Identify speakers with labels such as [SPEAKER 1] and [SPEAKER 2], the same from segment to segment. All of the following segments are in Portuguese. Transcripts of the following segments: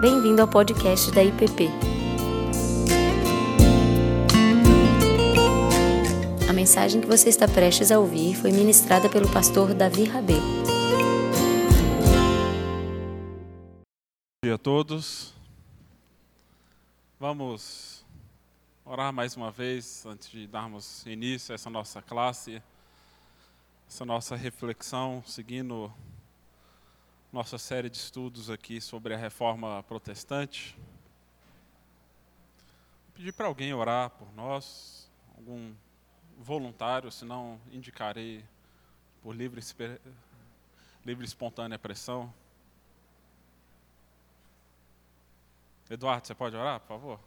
[SPEAKER 1] Bem-vindo ao podcast da IPP. A mensagem que você está prestes a ouvir foi ministrada pelo pastor Davi Rabelo.
[SPEAKER 2] Bom dia a todos. Vamos orar mais uma vez antes de darmos início a essa nossa classe, essa nossa reflexão, seguindo nossa série de estudos aqui sobre a reforma protestante. Vou pedir para alguém orar por nós, algum voluntário, senão indicarei por livre, livre espontânea pressão. Eduardo, você pode orar, por favor?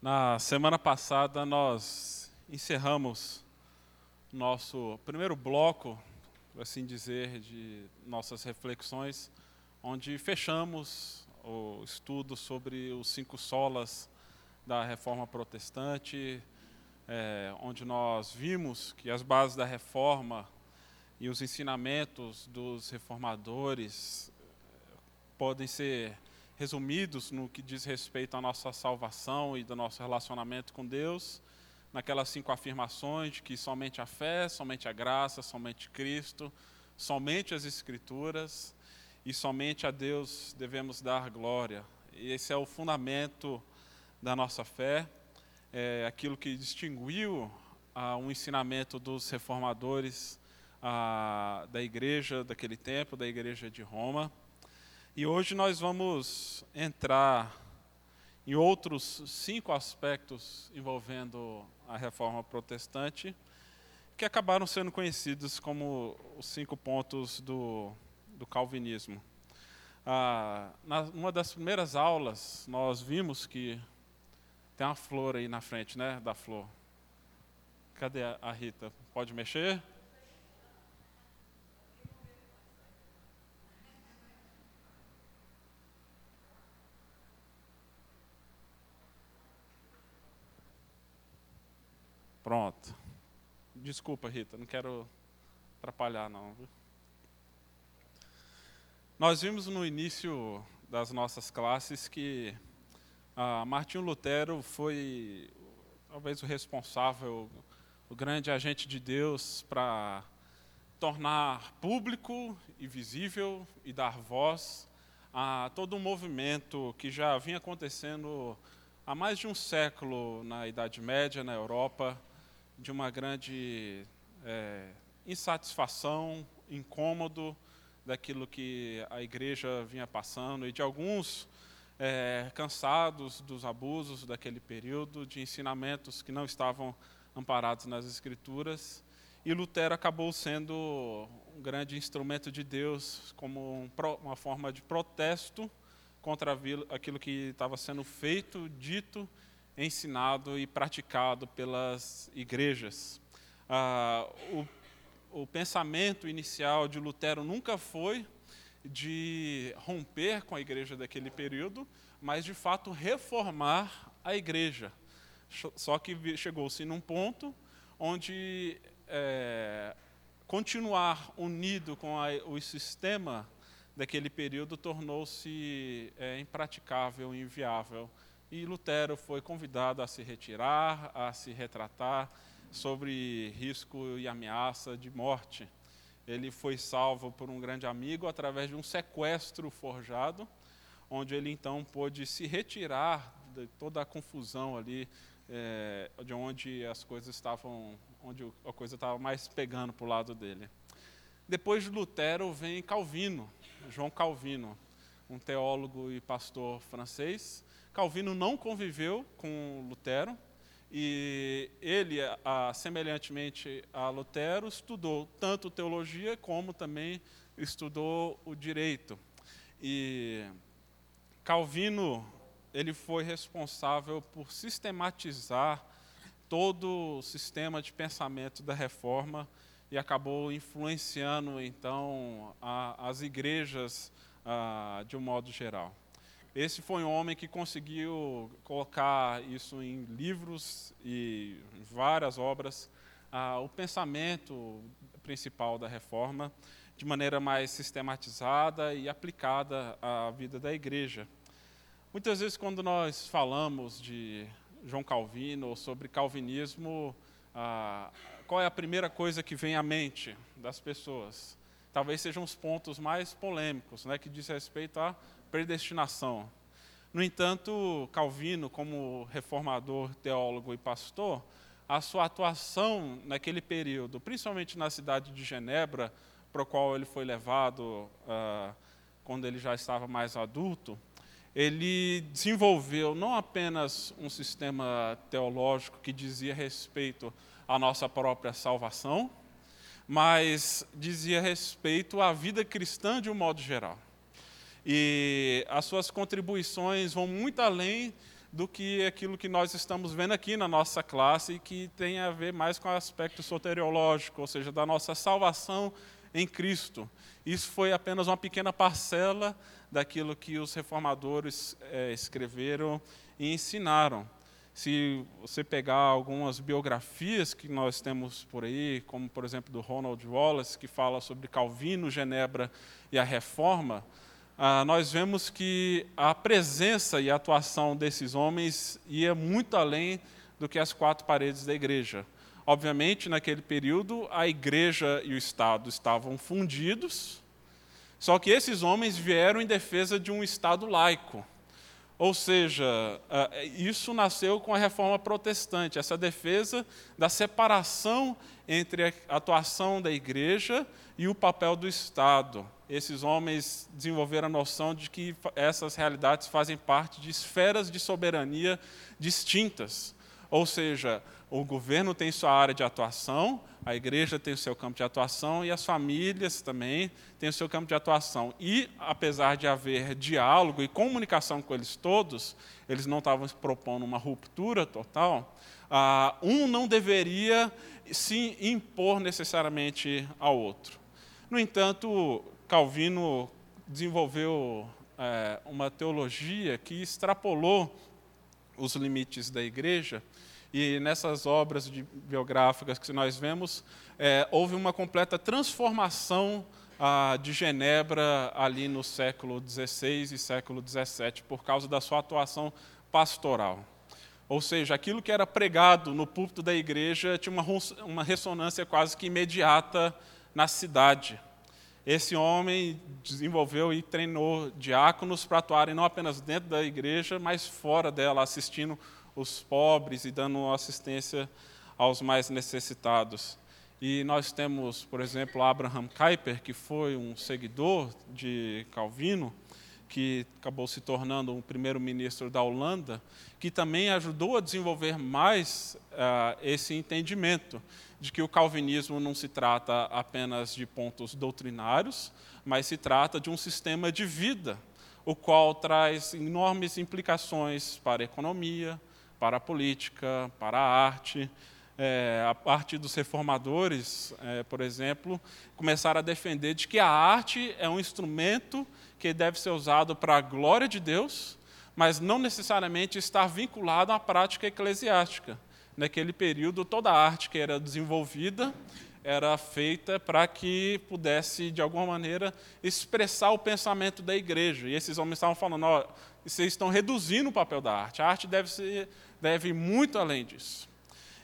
[SPEAKER 2] Na semana passada nós encerramos nosso primeiro bloco, por assim dizer, de nossas reflexões, onde fechamos o estudo sobre os cinco solas da reforma protestante, é, onde nós vimos que as bases da reforma e os ensinamentos dos reformadores é, podem ser resumidos no que diz respeito à nossa salvação e do nosso relacionamento com Deus naquelas cinco afirmações de que somente a fé, somente a graça, somente Cristo, somente as Escrituras e somente a Deus devemos dar glória. E esse é o fundamento da nossa fé, é aquilo que distinguiu ah, um ensinamento dos reformadores ah, da igreja daquele tempo, da igreja de Roma. E hoje nós vamos entrar em outros cinco aspectos envolvendo a reforma protestante, que acabaram sendo conhecidos como os cinco pontos do, do calvinismo. Ah, na, numa das primeiras aulas, nós vimos que tem uma flor aí na frente, né, da flor. Cadê a, a Rita? Pode mexer? Pronto. Desculpa, Rita, não quero atrapalhar, não. Nós vimos no início das nossas classes que ah, Martinho Lutero foi talvez o responsável, o grande agente de Deus para tornar público e visível e dar voz a todo um movimento que já vinha acontecendo há mais de um século na Idade Média, na Europa, de uma grande é, insatisfação, incômodo daquilo que a igreja vinha passando e de alguns é, cansados dos abusos daquele período, de ensinamentos que não estavam amparados nas Escrituras. E Lutero acabou sendo um grande instrumento de Deus, como um, uma forma de protesto contra aquilo que estava sendo feito, dito ensinado e praticado pelas igrejas. Ah, o, o pensamento inicial de Lutero nunca foi de romper com a igreja daquele período, mas de fato reformar a igreja. Só que chegou-se num ponto onde é, continuar unido com a, o sistema daquele período tornou-se é, impraticável, inviável e Lutero foi convidado a se retirar, a se retratar sobre risco e ameaça de morte. Ele foi salvo por um grande amigo através de um sequestro forjado, onde ele então pôde se retirar de toda a confusão ali, é, de onde as coisas estavam, onde a coisa estava mais pegando para o lado dele. Depois de Lutero vem Calvino, João Calvino, um teólogo e pastor francês, Calvino não conviveu com Lutero e ele, a, semelhantemente a Lutero, estudou tanto teologia como também estudou o direito. E Calvino ele foi responsável por sistematizar todo o sistema de pensamento da reforma e acabou influenciando então a, as igrejas a, de um modo geral. Esse foi um homem que conseguiu colocar isso em livros e várias obras, ah, o pensamento principal da reforma. de maneira mais sistematizada e aplicada à vida da igreja. Muitas vezes, quando nós falamos de João Calvino ou sobre calvinismo, ah, qual é a primeira coisa que vem à mente das pessoas? Talvez sejam os pontos mais polêmicos, né, que diz respeito à predestinação. No entanto, Calvino, como reformador, teólogo e pastor, a sua atuação naquele período, principalmente na cidade de Genebra, para o qual ele foi levado uh, quando ele já estava mais adulto, ele desenvolveu não apenas um sistema teológico que dizia respeito à nossa própria salvação, mas dizia respeito à vida cristã de um modo geral. E as suas contribuições vão muito além do que aquilo que nós estamos vendo aqui na nossa classe e que tem a ver mais com o aspecto soteriológico, ou seja, da nossa salvação em Cristo. Isso foi apenas uma pequena parcela daquilo que os reformadores é, escreveram e ensinaram. Se você pegar algumas biografias que nós temos por aí, como por exemplo do Ronald Wallace, que fala sobre Calvino, Genebra e a Reforma, ah, nós vemos que a presença e a atuação desses homens ia muito além do que as quatro paredes da igreja. Obviamente, naquele período, a igreja e o Estado estavam fundidos, só que esses homens vieram em defesa de um Estado laico. Ou seja, ah, isso nasceu com a reforma protestante, essa defesa da separação entre a atuação da igreja e o papel do Estado. Esses homens desenvolveram a noção de que essas realidades fazem parte de esferas de soberania distintas. Ou seja, o governo tem sua área de atuação, a igreja tem o seu campo de atuação e as famílias também têm o seu campo de atuação. E, apesar de haver diálogo e comunicação com eles todos, eles não estavam propondo uma ruptura total, ah, um não deveria se impor necessariamente ao outro. No entanto, Calvino desenvolveu é, uma teologia que extrapolou os limites da igreja e nessas obras biográficas que nós vemos, é, houve uma completa transformação de Genebra ali no século XVI e século XVII, por causa da sua atuação pastoral. Ou seja, aquilo que era pregado no púlpito da igreja tinha uma, uma ressonância quase que imediata na cidade. Esse homem desenvolveu e treinou diáconos para atuarem não apenas dentro da igreja, mas fora dela, assistindo os pobres e dando assistência aos mais necessitados. E nós temos, por exemplo, Abraham Kuyper, que foi um seguidor de Calvino, que acabou se tornando o primeiro-ministro da Holanda, que também ajudou a desenvolver mais uh, esse entendimento de que o calvinismo não se trata apenas de pontos doutrinários, mas se trata de um sistema de vida, o qual traz enormes implicações para a economia, para a política, para a arte. É, a parte dos reformadores, é, por exemplo, começaram a defender de que a arte é um instrumento que deve ser usado para a glória de Deus, mas não necessariamente estar vinculado à prática eclesiástica. Naquele período, toda a arte que era desenvolvida era feita para que pudesse, de alguma maneira, expressar o pensamento da igreja. E esses homens estavam falando: vocês estão reduzindo o papel da arte. A arte deve, ser, deve ir muito além disso.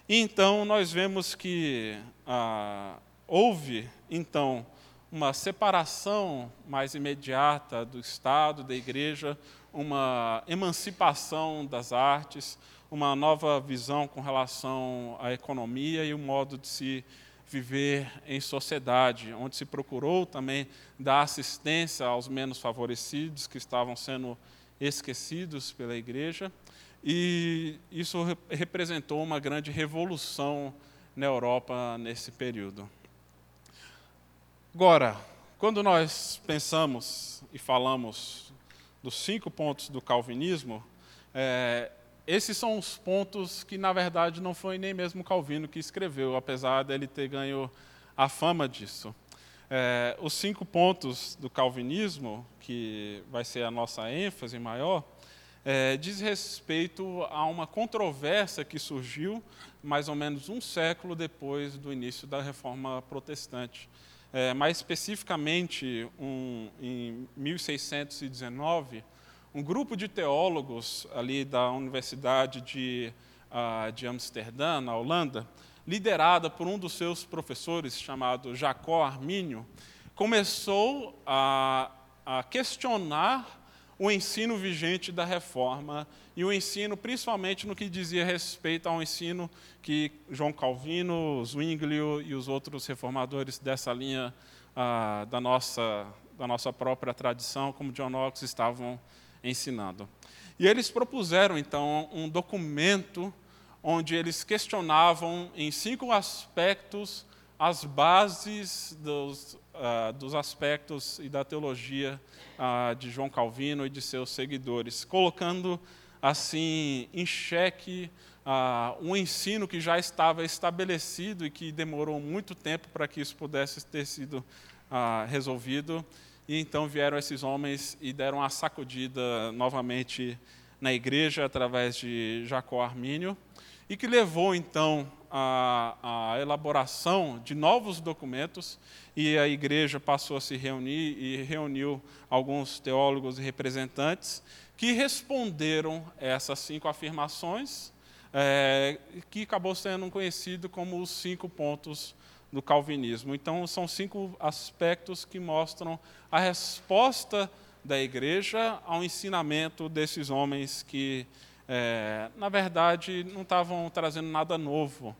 [SPEAKER 2] Então nós vemos que ah, houve então uma separação mais imediata do Estado, da igreja, uma emancipação das artes, uma nova visão com relação à economia e o modo de se viver em sociedade, onde se procurou também dar assistência aos menos favorecidos que estavam sendo esquecidos pela igreja, e isso representou uma grande revolução na Europa nesse período. Agora, quando nós pensamos e falamos dos cinco pontos do calvinismo, é, esses são os pontos que, na verdade, não foi nem mesmo Calvino que escreveu, apesar dele ter ganho a fama disso. É, os cinco pontos do calvinismo, que vai ser a nossa ênfase maior, é, diz respeito a uma controvérsia que surgiu mais ou menos um século depois do início da reforma protestante. é, mais especificamente um, em 1619, um grupo de teólogos ali da Universidade de, uh, de Amsterdã, na Holanda, liderada por um dos seus professores, chamado Jacó Armínio, começou a, a questionar o ensino vigente da reforma e o ensino, principalmente no que dizia respeito ao ensino que João Calvino, Zwinglio e os outros reformadores dessa linha ah, da, nossa, da nossa própria tradição, como John Knox, estavam ensinando. E eles propuseram, então, um documento onde eles questionavam em cinco aspectos as bases dos, uh, dos aspectos e da teologia uh, de João Calvino e de seus seguidores, colocando assim em xeque uh, um ensino que já estava estabelecido e que demorou muito tempo para que isso pudesse ter sido resolvido. E então vieram esses homens e deram uma sacudida novamente na igreja através de Jacó Armínio e que levou então a, a, elaboração de novos documentos e a igreja passou a se reunir e reuniu alguns teólogos e representantes que responderam essas cinco afirmações, é, que acabou sendo conhecido como os cinco pontos do calvinismo. Então, são cinco aspectos que mostram a resposta da igreja ao ensinamento desses homens que é, na verdade, não estavam trazendo nada novo.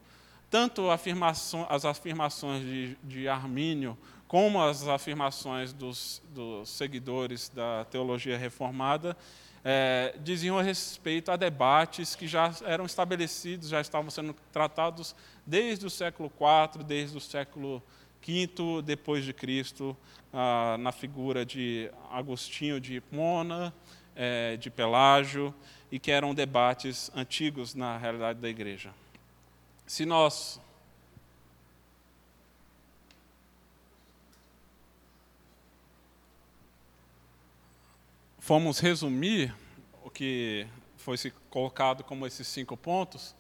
[SPEAKER 2] Tanto afirmação, as afirmações de, de Armínio, como as afirmações dos, dos seguidores da teologia reformada, é, diziam a respeito a debates que já eram estabelecidos, já estavam sendo tratados desde o século IV, desde o século V depois de Cristo, ah, na figura de Agostinho de Hipona, é, de Pelágio, e que eram debates antigos na realidade da igreja. Se nós formos resumir o que foi colocado como esses cinco pontos,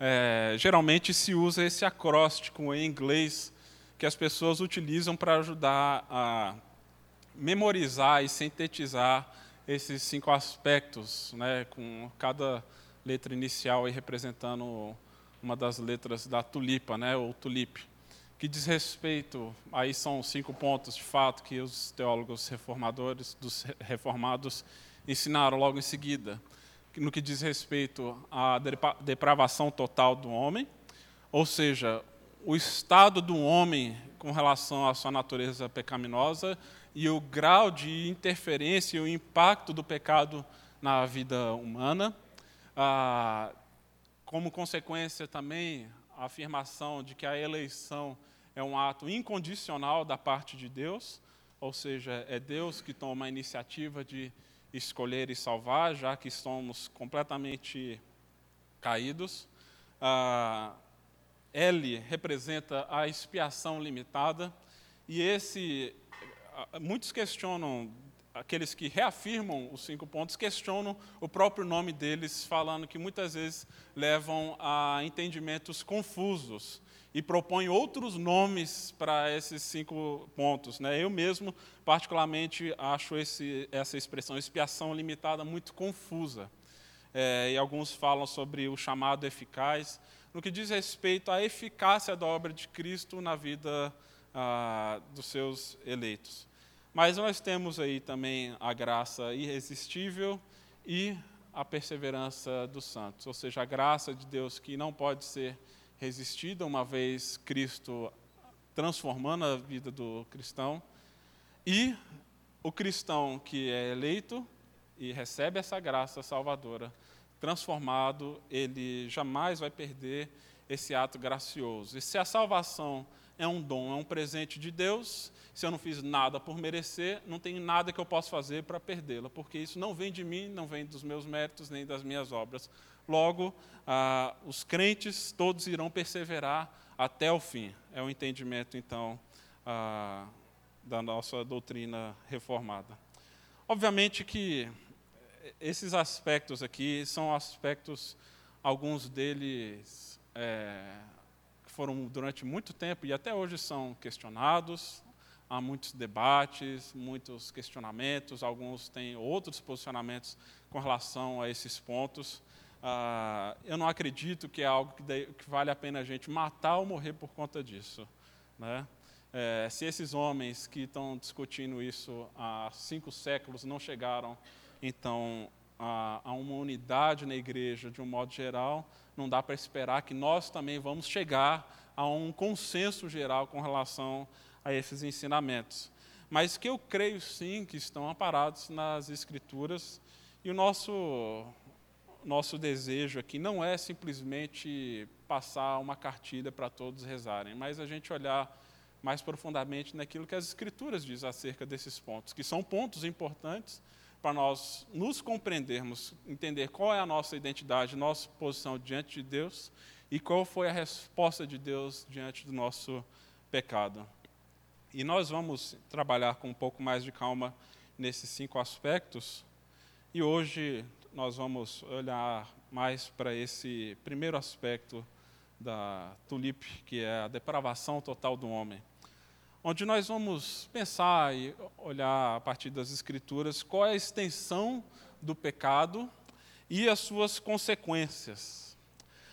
[SPEAKER 2] é, geralmente se usa esse acróstico em inglês que as pessoas utilizam para ajudar a memorizar e sintetizar esses cinco aspectos, né, com cada letra inicial aí representando uma das letras da tulipa, né, ou tulipe, que diz respeito, aí são cinco pontos de fato que os teólogos reformadores, dos reformados, ensinaram logo em seguida, no que diz respeito à depravação total do homem, ou seja, o estado do homem com relação à sua natureza pecaminosa e o grau de interferência e o impacto do pecado na vida humana. Ah, como consequência também, a afirmação de que a eleição é um ato incondicional da parte de Deus, ou seja, é Deus que toma a iniciativa de escolher e salvar, já que somos completamente caídos. Ah, L representa a expiação limitada, e esse muitos questionam, aqueles que reafirmam os cinco pontos, questionam o próprio nome deles, falando que muitas vezes levam a entendimentos confusos e propõem outros nomes para esses cinco pontos. Né? Eu mesmo, particularmente, acho esse, essa expressão expiação limitada muito confusa. É, e alguns falam sobre o chamado eficaz, no que diz respeito à eficácia da obra de Cristo na vida ah, dos seus eleitos. Mas nós temos aí também a graça irresistível e a perseverança dos santos, ou seja, a graça de Deus que não pode ser resistida, uma vez Cristo transformando a vida do cristão, e o cristão que é eleito e recebe essa graça salvadora, transformado, ele jamais vai perder esse ato gracioso. E se a salvação é um dom, é um presente de Deus. Se eu não fiz nada por merecer, não tem nada que eu possa fazer para perdê-la, porque isso não vem de mim, não vem dos meus méritos nem das minhas obras. Logo, ah, os crentes todos irão perseverar até o fim. É o entendimento, então, ah, da nossa doutrina reformada. Obviamente que esses aspectos aqui são aspectos, alguns deles. É, foram durante muito tempo e até hoje são questionados, há muitos debates, muitos questionamentos, alguns têm outros posicionamentos com relação a esses pontos. Ah, eu não acredito que é algo que, de, que, vale a pena a gente matar ou morrer por conta disso. Né? É, se esses homens que estão discutindo isso há cinco séculos não chegaram, então, a, a uma unidade na igreja de um modo geral, não dá para esperar que nós também vamos chegar a um consenso geral com relação a esses ensinamentos. Mas que eu creio sim que estão amparados nas Escrituras e o nosso nosso desejo aqui não é simplesmente passar uma cartilha para todos rezarem, mas a gente olhar mais profundamente naquilo que as Escrituras dizem acerca desses pontos, que são pontos importantes para nós nos compreendermos, entender qual é a nossa identidade, nossa posição diante de Deus e qual foi a resposta de Deus diante do nosso pecado. E nós vamos trabalhar com um pouco mais de calma nesses cinco aspectos. E hoje nós vamos olhar mais para esse primeiro aspecto da tulipe, que é a depravação total do homem onde nós vamos pensar e olhar a partir das Escrituras qual é a extensão do pecado e as suas consequências.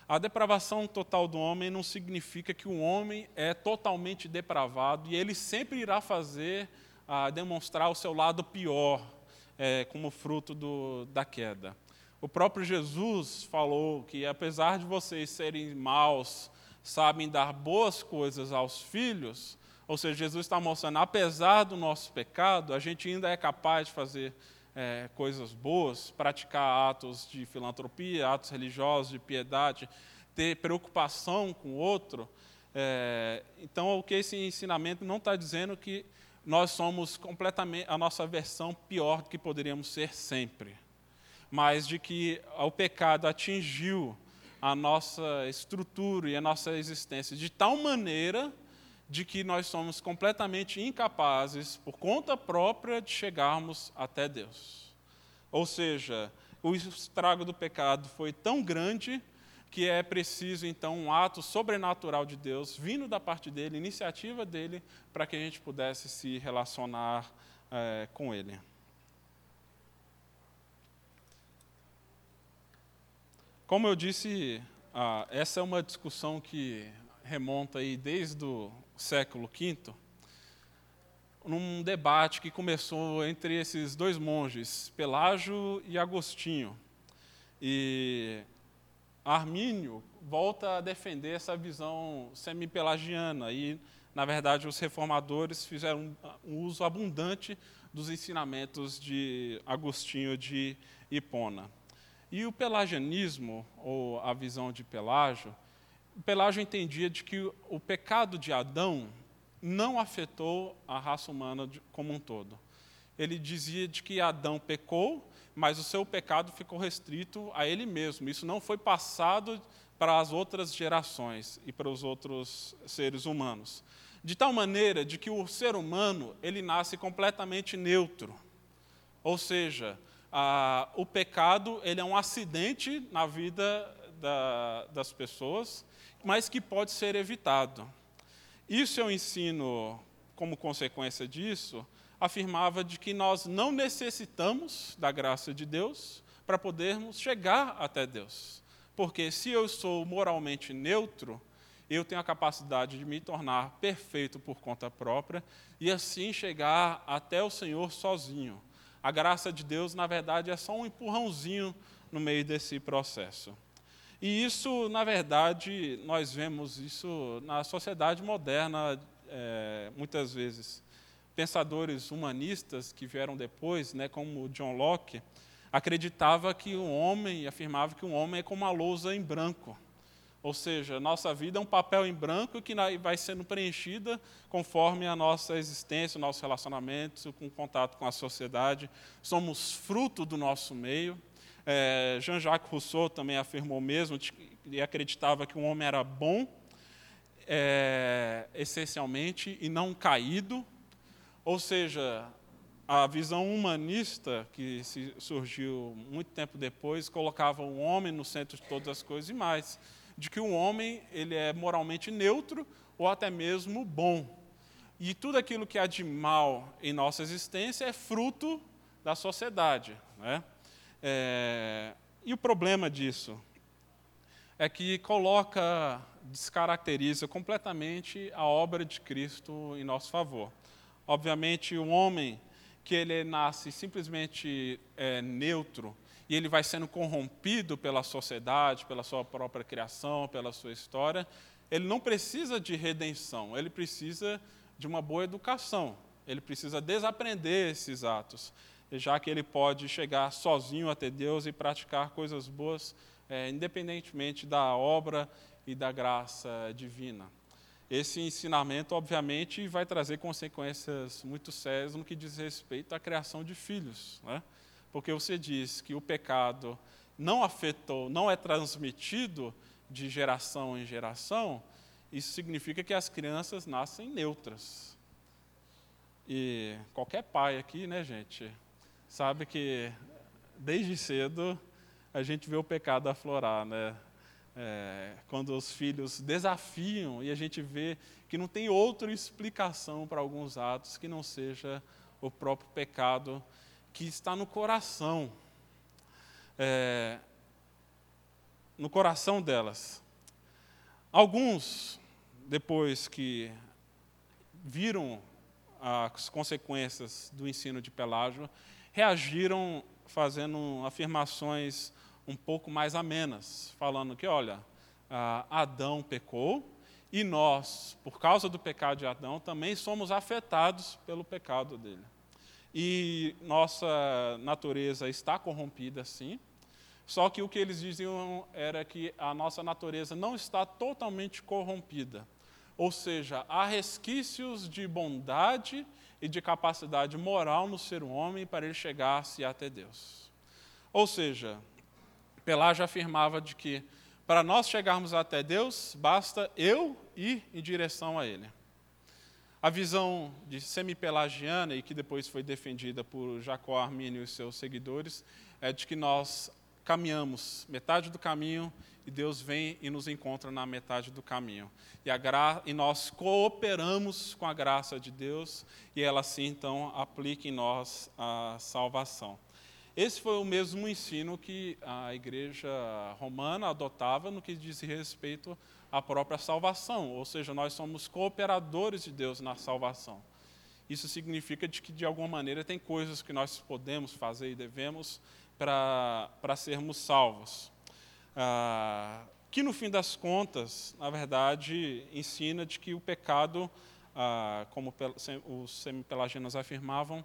[SPEAKER 2] A depravação total do homem não significa que o homem é totalmente depravado e ele sempre irá fazer, ah, demonstrar o seu lado pior, é, como fruto do, da queda. O próprio Jesus falou que, apesar de vocês serem maus, sabem dar boas coisas aos filhos, ou seja, Jesus está mostrando, apesar do nosso pecado, a gente ainda é capaz de fazer é, coisas boas, praticar atos de filantropia, atos religiosos, de piedade, ter preocupação com o outro. É, então, o que esse ensinamento não está dizendo que nós somos completamente a nossa versão pior do que poderíamos ser sempre, mas de que o pecado atingiu a nossa estrutura e a nossa existência de tal maneira de que nós somos completamente incapazes, por conta própria, de chegarmos até Deus. Ou seja, o estrago do pecado foi tão grande que é preciso, então, um ato sobrenatural de Deus, vindo da parte dele, iniciativa dele, para que a gente pudesse se relacionar é, com ele. Como eu disse, ah, essa é uma discussão que remonta aí desde o século V, num debate que começou entre esses dois monges, Pelágio e Agostinho. E Armínio volta a defender essa visão semi-pelagiana e, na verdade, os reformadores fizeram um uso abundante dos ensinamentos de Agostinho de Hipona. E o pelagianismo, ou a visão de Pelágio, Pelágio entendia de que o pecado de Adão não afetou a raça humana como um todo. Ele dizia de que Adão pecou, mas o seu pecado ficou restrito a ele mesmo. Isso não foi passado para as outras gerações e para os outros seres humanos. De tal maneira de que o ser humano ele nasce completamente neutro. Ou seja, a, o pecado ele é um acidente na vida da, das pessoas mas que pode ser evitado. Isso eu ensino, como consequência disso, afirmava de que nós não necessitamos da graça de Deus para podermos chegar até Deus. Porque se eu sou moralmente neutro, eu tenho a capacidade de me tornar perfeito por conta própria e assim chegar até o Senhor sozinho. A graça de Deus, na verdade, é só um empurrãozinho no meio desse processo. E isso, na verdade, nós vemos isso na sociedade moderna, é, muitas vezes. Pensadores humanistas que vieram depois, né, como John Locke, acreditava que o homem, afirmava que o homem é como uma lousa em branco. Ou seja, nossa vida é um papel em branco que vai sendo preenchida conforme a nossa existência, o nosso relacionamento, com contato com a sociedade. Somos fruto do nosso meio. É, Jean-Jacques Rousseau também afirmou mesmo e acreditava que o homem era bom, é, essencialmente, e não caído. Ou seja, a visão humanista que surgiu muito tempo depois colocava o homem no centro de todas as coisas e mais, de que o homem ele é moralmente neutro ou até mesmo bom. E tudo aquilo que há de mal em nossa existência é fruto da sociedade. Né? É, e o problema disso é que coloca, descaracteriza completamente a obra de Cristo em nosso favor. Obviamente, o homem que ele nasce simplesmente é, neutro e ele vai sendo corrompido pela sociedade, pela sua própria criação, pela sua história, ele não precisa de redenção, ele precisa de uma boa educação, ele precisa desaprender esses atos, já que ele pode chegar sozinho até Deus e praticar coisas boas, é, independentemente da obra e da graça divina. Esse ensinamento, obviamente, vai trazer consequências muito sérias no que diz respeito à criação de filhos, né? porque você diz que o pecado não afetou, não é transmitido de geração em geração, isso significa que as crianças nascem neutras. E qualquer pai aqui, né, gente, sabe que desde cedo a gente vê o pecado aflorar, né? É, quando os filhos desafiam e a gente vê que não tem outra explicação para alguns atos que não seja o próprio pecado que está no coração. É, no coração delas. Alguns, depois que viram as consequências do ensino de Pelágio, reagiram fazendo afirmações um pouco mais amenas, falando que, olha, Adão pecou e nós, por causa do pecado de Adão, também somos afetados pelo pecado dele. E nossa natureza está corrompida, sim, só que o que eles diziam era que a nossa natureza não está totalmente corrompida. Ou seja, há resquícios de bondade e de capacidade moral no ser homem para ele chegar-se até Deus. Ou seja, Pelágio afirmava de que para nós chegarmos até Deus, basta eu ir em direção a Ele. A visão de semi-pelagiana, e que depois foi defendida por Jacó Armínio e seus seguidores, é de que nós caminhamos metade do caminho e Deus vem e nos encontra na metade do caminho. E, e nós cooperamos com a graça de Deus e ela assim então aplica em nós a salvação. Esse foi o mesmo ensino que a igreja romana adotava no que diz respeito à própria salvação, ou seja, nós somos cooperadores de Deus na salvação. Isso significa de que, de alguma maneira, tem coisas que nós podemos fazer e devemos para sermos salvos. Ah, que no fim das contas, na verdade, ensina de que o pecado, ah, como os semipelagianos afirmavam,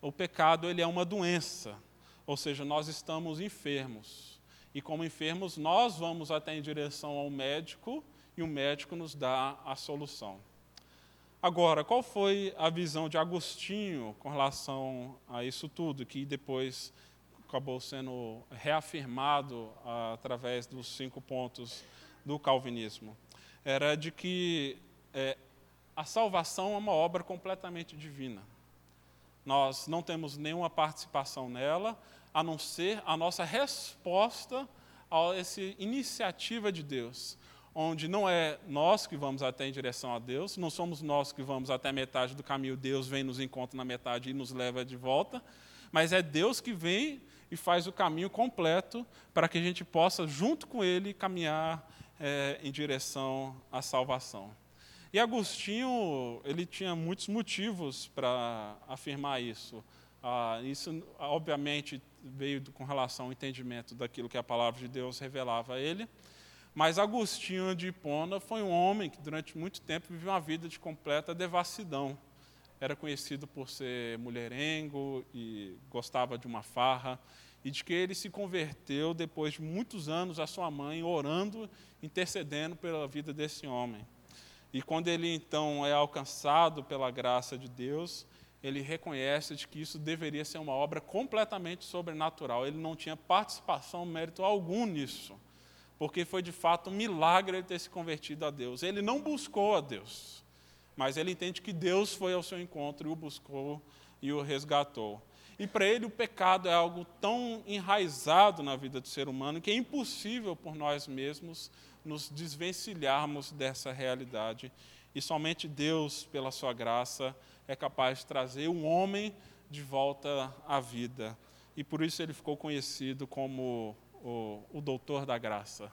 [SPEAKER 2] o pecado ele é uma doença, ou seja, nós estamos enfermos. E como enfermos, nós vamos até em direção ao médico e o médico nos dá a solução. Agora, qual foi a visão de Agostinho com relação a isso tudo, que depois acabou sendo reafirmado através dos cinco pontos do calvinismo, era de que é, a salvação é uma obra completamente divina. Nós não temos nenhuma participação nela, a não ser a nossa resposta a essa iniciativa de Deus, onde não é nós que vamos até em direção a Deus, não somos nós que vamos até a metade do caminho, Deus vem nos encontra na metade e nos leva de volta, mas é Deus que vem e faz o caminho completo para que a gente possa, junto com Ele, caminhar é, em direção à salvação. E Agostinho, ele tinha muitos motivos para afirmar isso. Ah, isso, obviamente, veio com relação ao entendimento daquilo que a palavra de Deus revelava a ele. Mas Agostinho de Hipona foi um homem que, durante muito tempo, viveu uma vida de completa devassidão era conhecido por ser mulherengo e gostava de uma farra, e de que ele se converteu depois de muitos anos a sua mãe orando, intercedendo pela vida desse homem. E quando ele então é alcançado pela graça de Deus, ele reconhece de que isso deveria ser uma obra completamente sobrenatural. Ele não tinha participação, mérito algum nisso, porque foi de fato um milagre ele ter se convertido a Deus. Ele não buscou a Deus mas ele entende que Deus foi ao seu encontro e o buscou e o resgatou. E para ele o pecado é algo tão enraizado na vida do ser humano que é impossível por nós mesmos nos desvencilharmos dessa realidade E somente Deus, pela sua graça, é capaz de trazer um homem de volta à vida. E por isso ele ficou conhecido como o, o doutor da graça.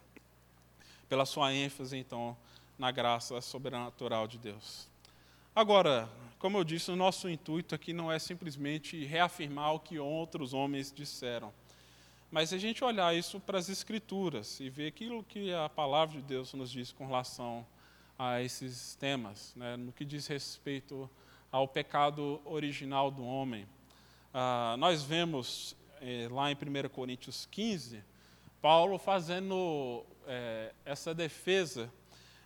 [SPEAKER 2] Pela sua ênfase, então, na graça sobrenatural de Deus. Agora, como eu disse, o nosso intuito aqui não é simplesmente reafirmar o que outros homens disseram, mas a gente olhar isso para as Escrituras e ver aquilo que a palavra de Deus nos diz com relação a esses temas, né, no que diz respeito ao pecado original do homem. Ah, nós vemos eh, lá em 1 Coríntios 15, Paulo fazendo eh, essa defesa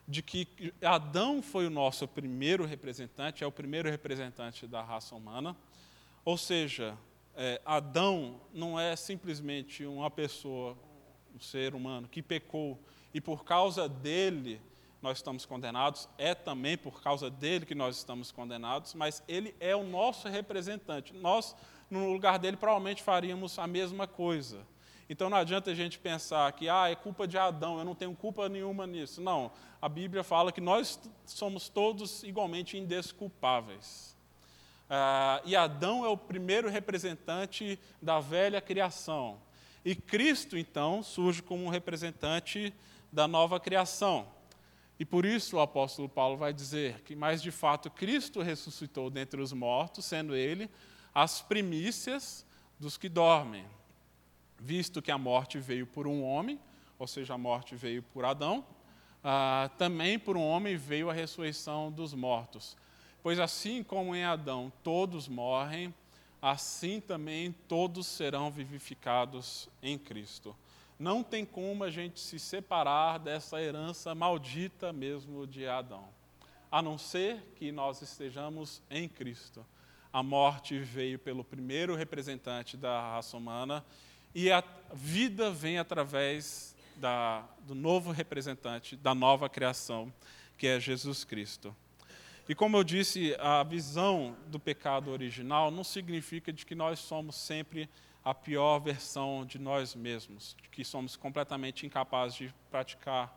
[SPEAKER 2] de que Adão foi o nosso primeiro representante, é o primeiro representante da raça humana, ou seja, é, Adão não é simplesmente uma pessoa, um ser humano que pecou e por causa dele nós estamos condenados, é também por causa dele que nós estamos condenados, mas ele é o nosso representante. Nós, no lugar dele, provavelmente faríamos a mesma coisa. Então não adianta a gente pensar que ah, é culpa de Adão, eu não tenho culpa nenhuma nisso. Não, a Bíblia fala que nós somos todos igualmente indesculpáveis. Ah, e Adão é o primeiro representante da velha criação. E Cristo, então, surge como um representante da nova criação. E por isso o apóstolo Paulo vai dizer que, mais de fato, Cristo ressuscitou dentre os mortos, sendo ele as primícias dos que dormem. Visto que a morte veio por um homem, ou seja, a morte veio por Adão, ah, também por um homem veio a ressurreição dos mortos. Pois assim como em Adão todos morrem, assim também todos serão vivificados em Cristo não tem como a gente se separar dessa herança maldita mesmo de Adão, a não ser que nós estejamos em Cristo. A morte veio pelo primeiro representante da raça humana e a vida vem através da, do novo representante da nova criação, que é Jesus Cristo. E como eu disse, a visão do pecado original não significa de que nós somos sempre a pior versão de nós mesmos, de que somos completamente incapazes de praticar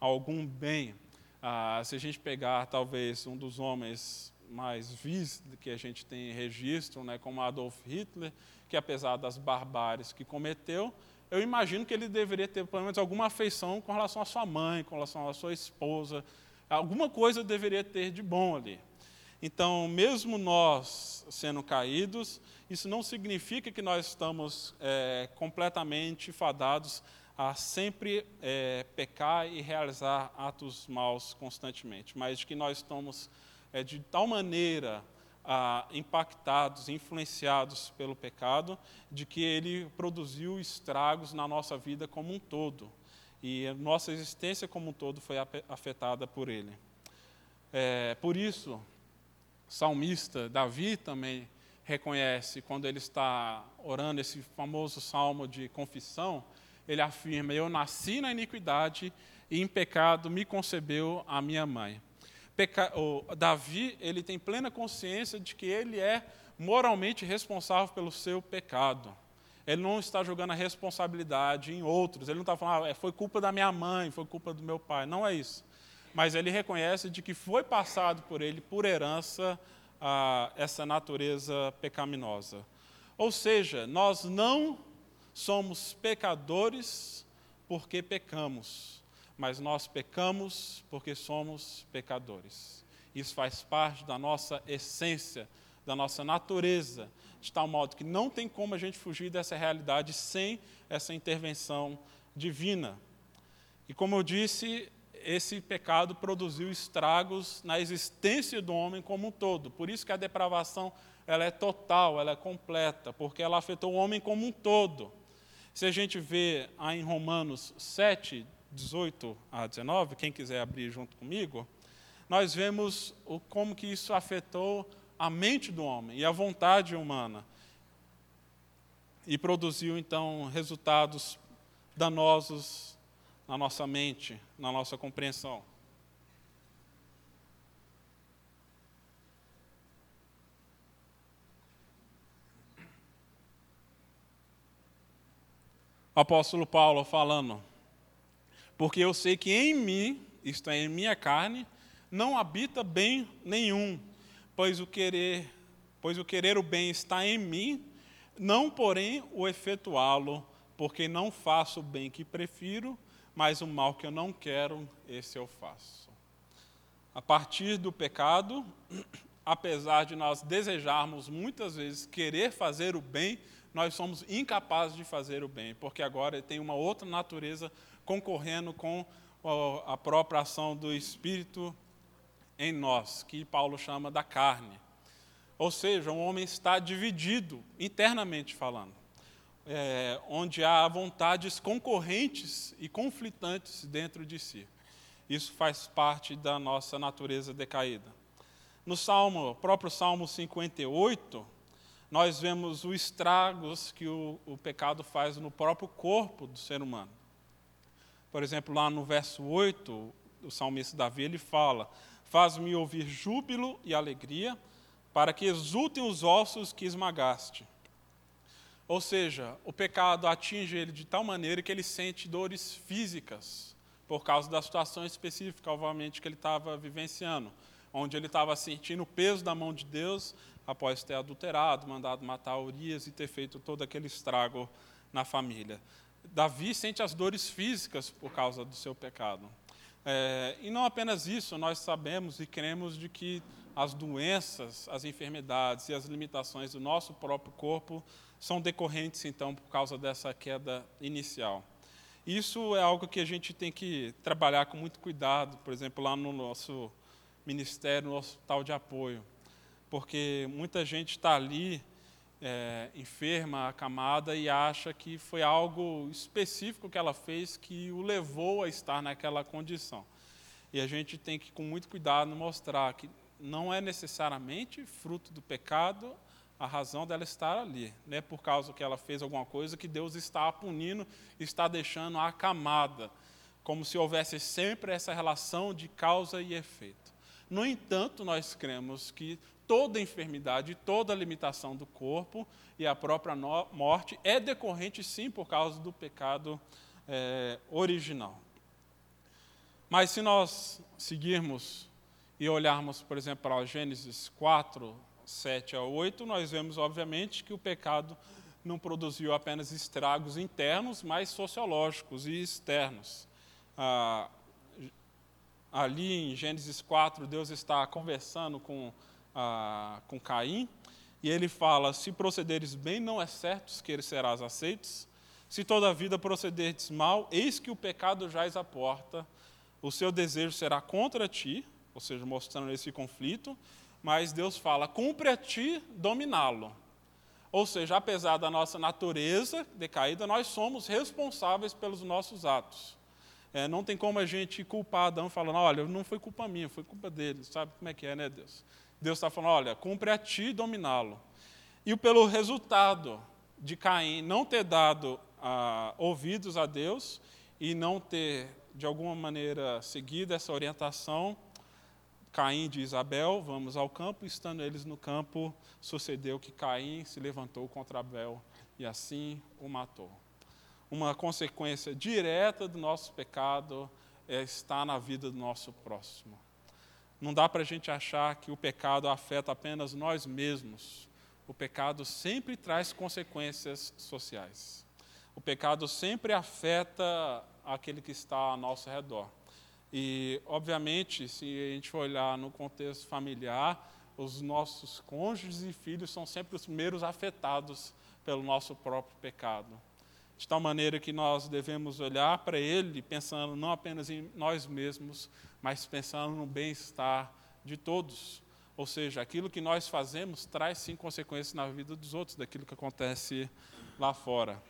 [SPEAKER 2] algum bem. Ah, se a gente pegar talvez um dos homens mais vis que a gente tem registro, né, como Adolf Hitler, que apesar das barbáries que cometeu, eu imagino que ele deveria ter pelo menos alguma afeição com relação à sua mãe, com relação à sua esposa, alguma coisa deveria ter de bom ali. Então, mesmo nós sendo caídos, isso não significa que nós estamos é, completamente fadados a sempre é, pecar e realizar atos maus constantemente, mas de que nós estamos é, de tal maneira impactados, influenciados pelo pecado, de que ele produziu estragos na nossa vida como um todo. E a nossa existência como um todo foi afetada por ele. É, por isso, salmista Davi também reconhece quando ele está orando esse famoso salmo de confissão, ele afirma: Eu nasci na iniquidade e em pecado me concebeu a minha mãe. Peca... Davi ele tem plena consciência de que ele é moralmente responsável pelo seu pecado. Ele não está jogando a responsabilidade em outros. Ele não está falando, ah, foi culpa da minha mãe, foi culpa do meu pai. Não é isso mas ele reconhece de que foi passado por ele, por herança, essa natureza pecaminosa. Ou seja, nós não somos pecadores porque pecamos, mas nós pecamos porque somos pecadores. Isso faz parte da nossa essência, da nossa natureza, de tal modo que não tem como a gente fugir dessa realidade sem essa intervenção divina. E como eu disse, esse pecado produziu estragos na existência do homem como um todo. Por isso que a depravação ela é total, ela é completa, porque ela afetou o homem como um todo. Se a gente vê em Romanos 7, 18 a 19, quem quiser abrir junto comigo, nós vemos o, como que isso afetou a mente do homem e a vontade humana. E produziu, então, resultados danosos na nossa mente, na nossa compreensão. Apóstolo Paulo falando, porque eu sei que em mim, isto é, em minha carne, não habita bem nenhum, pois o querer, pois o querer o bem está em mim, não porém o efetuá-lo, porque não faço o bem que prefiro, mas o mal que eu não quero, esse eu faço. A partir do pecado, apesar de nós desejarmos muitas vezes querer fazer o bem, nós somos incapazes de fazer o bem, porque agora tem uma outra natureza concorrendo com a própria ação do Espírito em nós, que Paulo chama da carne. Ou seja, um homem está dividido, internamente falando, é, onde há vontades concorrentes e conflitantes dentro de si. Isso faz parte da nossa natureza decaída. No Salmo, próprio Salmo 58, nós vemos os estragos que o, o pecado faz no próprio corpo do ser humano. Por exemplo, lá no verso 8, o salmista Davi, ele fala: Faz-me ouvir júbilo e alegria, para que exultem os ossos que esmagaste. Ou seja, o pecado atinge ele de tal maneira que ele sente dores físicas, por causa da situação específica, obviamente, que ele estava vivenciando, onde ele estava sentindo o peso da mão de Deus após ter adulterado, mandado matar Urias e ter feito todo aquele estrago na família. Davi sente as dores físicas por causa do seu pecado. É, e não apenas isso, nós sabemos e cremos de que as doenças, as enfermidades e as limitações do nosso próprio corpo são decorrentes, então, por causa dessa queda inicial. Isso é algo que a gente tem que trabalhar com muito cuidado, por exemplo, lá no nosso ministério, no hospital de apoio, porque muita gente está ali é, enferma, acamada, e acha que foi algo específico que ela fez que o levou a estar naquela condição. E a gente tem que, com muito cuidado, mostrar que não é necessariamente fruto do pecado a razão dela estar ali. Não é por causa que ela fez alguma coisa que Deus está punindo, está deixando acamada, como se houvesse sempre essa relação de causa e efeito. No entanto, nós cremos que toda enfermidade, toda limitação do corpo e a própria morte é decorrente, sim, por causa do pecado é, original. Mas se nós seguirmos e olharmos, por exemplo, para Gênesis 4, 7 a 8, nós vemos, obviamente, que o pecado não produziu apenas estragos internos, mas sociológicos e externos. Ah, ali em Gênesis 4, Deus está conversando com ah, com Caim, e ele fala: Se procederes bem, não é certo que serás aceitos. Se toda a vida procederes mal, eis que o pecado jaz à porta, o seu desejo será contra ti, ou seja, mostrando esse conflito, mas Deus fala: cumpre a ti dominá-lo. Ou seja, apesar da nossa natureza decaída, nós somos responsáveis pelos nossos atos. É, não tem como a gente culpar Adão falando, olha, não foi culpa minha, foi culpa dele. Sabe como é que é, né, Deus? Deus está falando: olha, cumpre a ti dominá-lo. E pelo resultado de Caim não ter dado ah, ouvidos a Deus e não ter, de alguma maneira, seguido essa orientação, Caim de Isabel, vamos ao campo, estando eles no campo, sucedeu que Caim se levantou contra Abel e assim o matou. Uma consequência direta do nosso pecado é estar na vida do nosso próximo. Não dá para a gente achar que o pecado afeta apenas nós mesmos. O pecado sempre traz consequências sociais. O pecado sempre afeta aquele que está ao nosso redor. E, obviamente, se a gente olhar no contexto familiar, os nossos cônjuges e filhos são sempre os primeiros afetados pelo nosso próprio pecado. De tal maneira que nós devemos olhar para ele pensando não apenas em nós mesmos, mas pensando no bem-estar de todos. Ou seja, aquilo que nós fazemos traz sim consequências na vida dos outros, daquilo que acontece lá fora.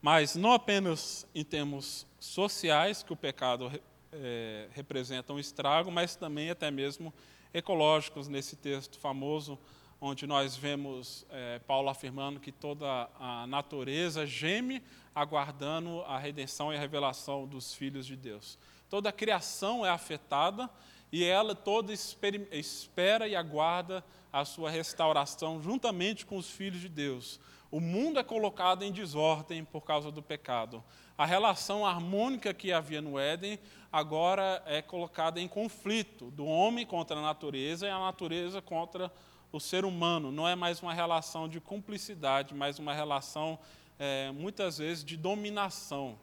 [SPEAKER 2] Mas não apenas em termos sociais, que o pecado é, representa um estrago, mas também até mesmo ecológicos, nesse texto famoso, onde nós vemos é, Paulo afirmando que toda a natureza geme aguardando a redenção e a revelação dos filhos de Deus toda a criação é afetada e ela toda espera e aguarda a sua restauração juntamente com os filhos de Deus. O mundo é colocado em desordem por causa do pecado. A relação harmônica que havia no Éden agora é colocada em conflito do homem contra a natureza e a natureza contra o ser humano. Não é mais uma relação de cumplicidade, mas uma relação, é, muitas vezes, de dominação,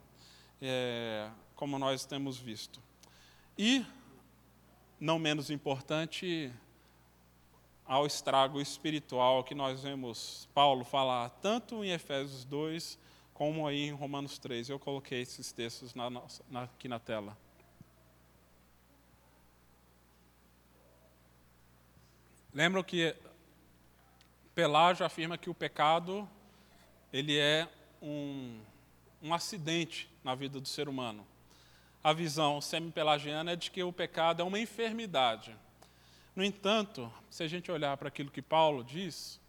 [SPEAKER 2] é, como nós temos visto. E, não menos importante, ao estrago espiritual que nós vemos Paulo falar tanto em Efésios 2 como aí em Romanos 3. Eu coloquei esses textos na nossa, na, aqui na tela. Lembram que Pelágio afirma que o pecado ele é um, um acidente na vida do ser humano. A visão semi-pelagiana é de que o pecado é uma enfermidade. No entanto, se a gente olhar para aquilo que Paulo diz,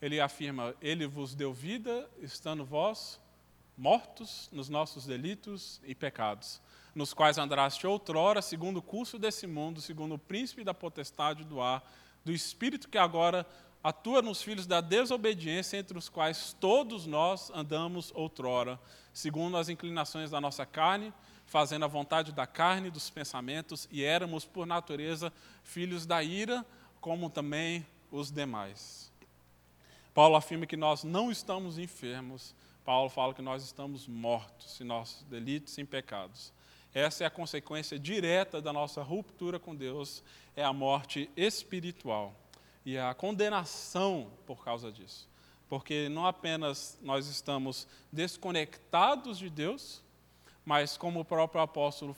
[SPEAKER 2] ele afirma: Ele vos deu vida, estando vós mortos nos nossos delitos e pecados, nos quais andaste outrora, segundo o curso desse mundo, segundo o príncipe da potestade do ar, do espírito que agora atua nos filhos da desobediência, entre os quais todos nós andamos outrora, segundo as inclinações da nossa carne fazendo a vontade da carne, dos pensamentos, e éramos, por natureza, filhos da ira, como também os demais. Paulo afirma que nós não estamos enfermos, Paulo fala que nós estamos mortos em nossos delitos e pecados. Essa é a consequência direta da nossa ruptura com Deus, é a morte espiritual e a condenação por causa disso. Porque não apenas nós estamos desconectados de Deus, mas como o próprio apóstolo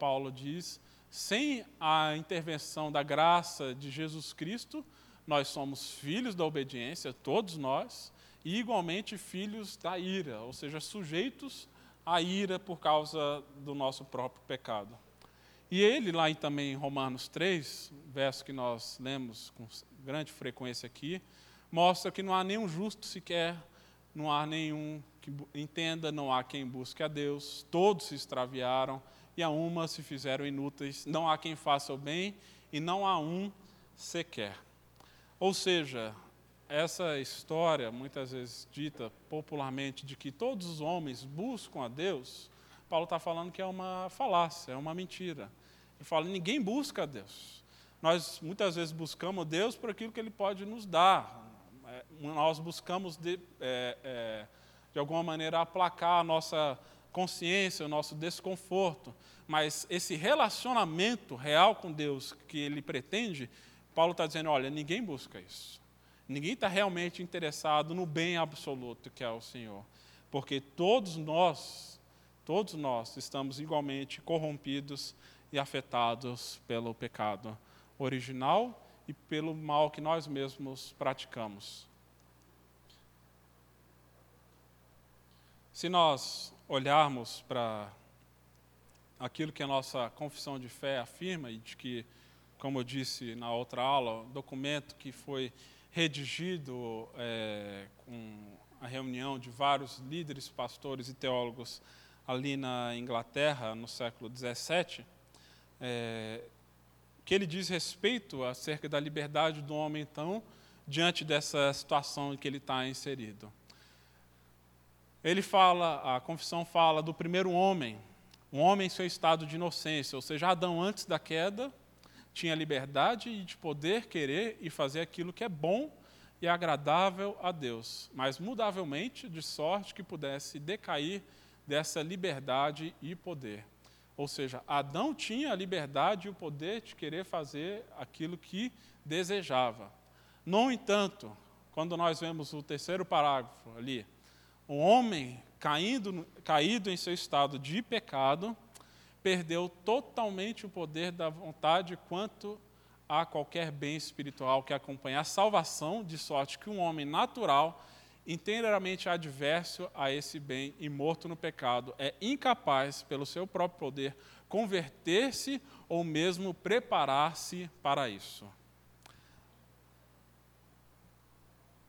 [SPEAKER 2] Paulo diz, sem a intervenção da graça de Jesus Cristo, nós somos filhos da obediência, todos nós, e igualmente filhos da ira, ou seja, sujeitos à ira por causa do nosso próprio pecado. E ele, lá em, também em Romanos 3, verso que nós lemos com grande frequência aqui, mostra que não há nenhum justo sequer, não há nenhum que entenda, não há quem busque a Deus, todos se extraviaram e a uma se fizeram inúteis, não há quem faça o bem e não há um sequer. Ou seja, essa história, muitas vezes dita popularmente, de que todos os homens buscam a Deus, Paulo está falando que é uma falácia, é uma mentira. Ele fala: ninguém busca a Deus. Nós muitas vezes buscamos Deus por aquilo que Ele pode nos dar. É, nós buscamos de, é, é, de alguma maneira, aplacar a nossa consciência, o nosso desconforto. Mas esse relacionamento real com Deus que ele pretende, Paulo está dizendo: olha, ninguém busca isso. Ninguém está realmente interessado no bem absoluto que é o Senhor. Porque todos nós, todos nós estamos igualmente corrompidos e afetados pelo pecado original e pelo mal que nós mesmos praticamos. Se nós olharmos para aquilo que a nossa confissão de fé afirma, e de que, como eu disse na outra aula, documento que foi redigido é, com a reunião de vários líderes, pastores e teólogos ali na Inglaterra, no século XVII, é, que ele diz respeito acerca da liberdade do homem, então, diante dessa situação em que ele está inserido. Ele fala, a confissão fala do primeiro homem, um homem em seu estado de inocência, ou seja, Adão antes da queda tinha liberdade de poder querer e fazer aquilo que é bom e agradável a Deus, mas mudavelmente de sorte que pudesse decair dessa liberdade e poder. Ou seja, Adão tinha a liberdade e o poder de querer fazer aquilo que desejava. No entanto, quando nós vemos o terceiro parágrafo ali, o homem caindo, caído em seu estado de pecado, perdeu totalmente o poder da vontade quanto a qualquer bem espiritual que acompanha a salvação, de sorte que um homem natural, inteiramente adverso a esse bem e morto no pecado, é incapaz, pelo seu próprio poder, converter-se ou mesmo preparar-se para isso.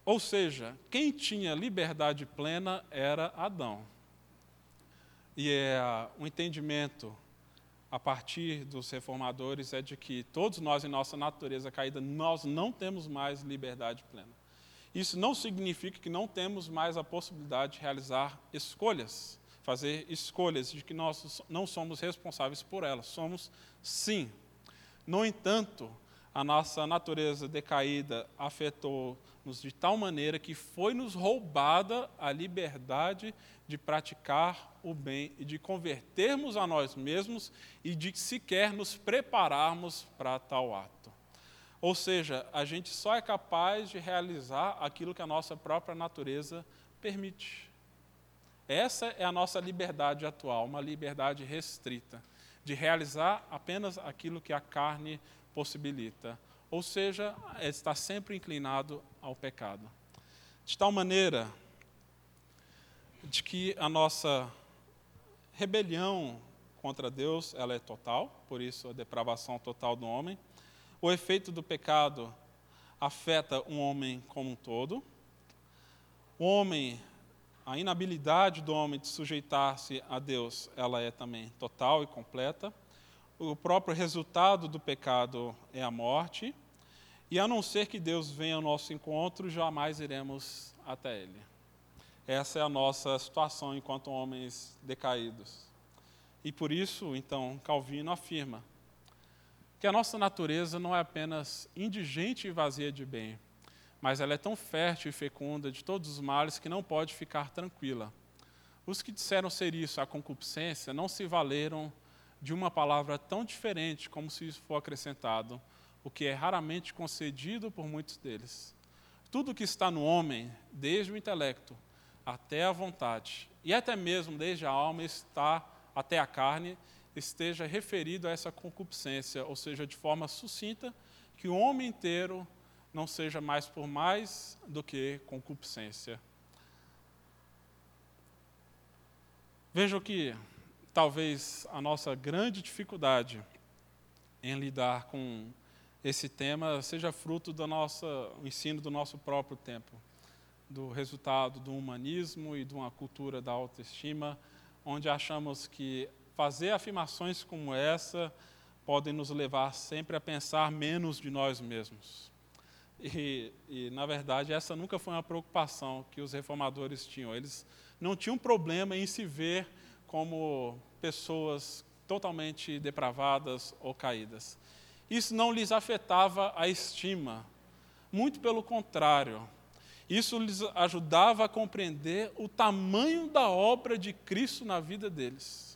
[SPEAKER 2] Ou seja, quem tinha liberdade plena era Adão. E é, o entendimento a partir dos reformadores é de que todos nós, em nossa natureza caída, nós não temos mais liberdade plena. Isso não significa que não temos mais a possibilidade de realizar escolhas, fazer escolhas de que nós não somos responsáveis por elas. Somos, sim. No entanto, a nossa natureza decaída afetou-nos de tal maneira que foi-nos roubada a liberdade de praticar o bem e de convertermos a nós mesmos e de sequer nos prepararmos para tal ato. Ou seja, a gente só é capaz de realizar aquilo que a nossa própria natureza permite. Essa é a nossa liberdade atual, uma liberdade restrita, de realizar apenas aquilo que a carne possibilita. Ou seja, está sempre inclinado ao pecado. De tal maneira de que a nossa rebelião contra Deus, ela é total, por isso a depravação total do homem. O efeito do pecado afeta um homem como um todo. O homem, a inabilidade do homem de sujeitar-se a Deus, ela é também total e completa. O próprio resultado do pecado é a morte. E a não ser que Deus venha ao nosso encontro, jamais iremos até Ele. Essa é a nossa situação enquanto homens decaídos. E por isso, então, Calvino afirma que a nossa natureza não é apenas indigente e vazia de bem, mas ela é tão fértil e fecunda de todos os males que não pode ficar tranquila. Os que disseram ser isso a concupiscência não se valeram de uma palavra tão diferente como se isso for acrescentado, o que é raramente concedido por muitos deles. Tudo que está no homem, desde o intelecto até a vontade, e até mesmo desde a alma, está até a carne, esteja referido a essa concupiscência, ou seja, de forma sucinta, que o homem inteiro não seja mais por mais do que concupiscência. Vejam que talvez a nossa grande dificuldade em lidar com esse tema seja fruto do nosso ensino do nosso próprio tempo do resultado do humanismo e de uma cultura da autoestima, onde achamos que fazer afirmações como essa podem nos levar sempre a pensar menos de nós mesmos. E, e, na verdade, essa nunca foi uma preocupação que os reformadores tinham. Eles não tinham problema em se ver como pessoas totalmente depravadas ou caídas. Isso não lhes afetava a estima. Muito pelo contrário, isso lhes ajudava a compreender o tamanho da obra de Cristo na vida deles.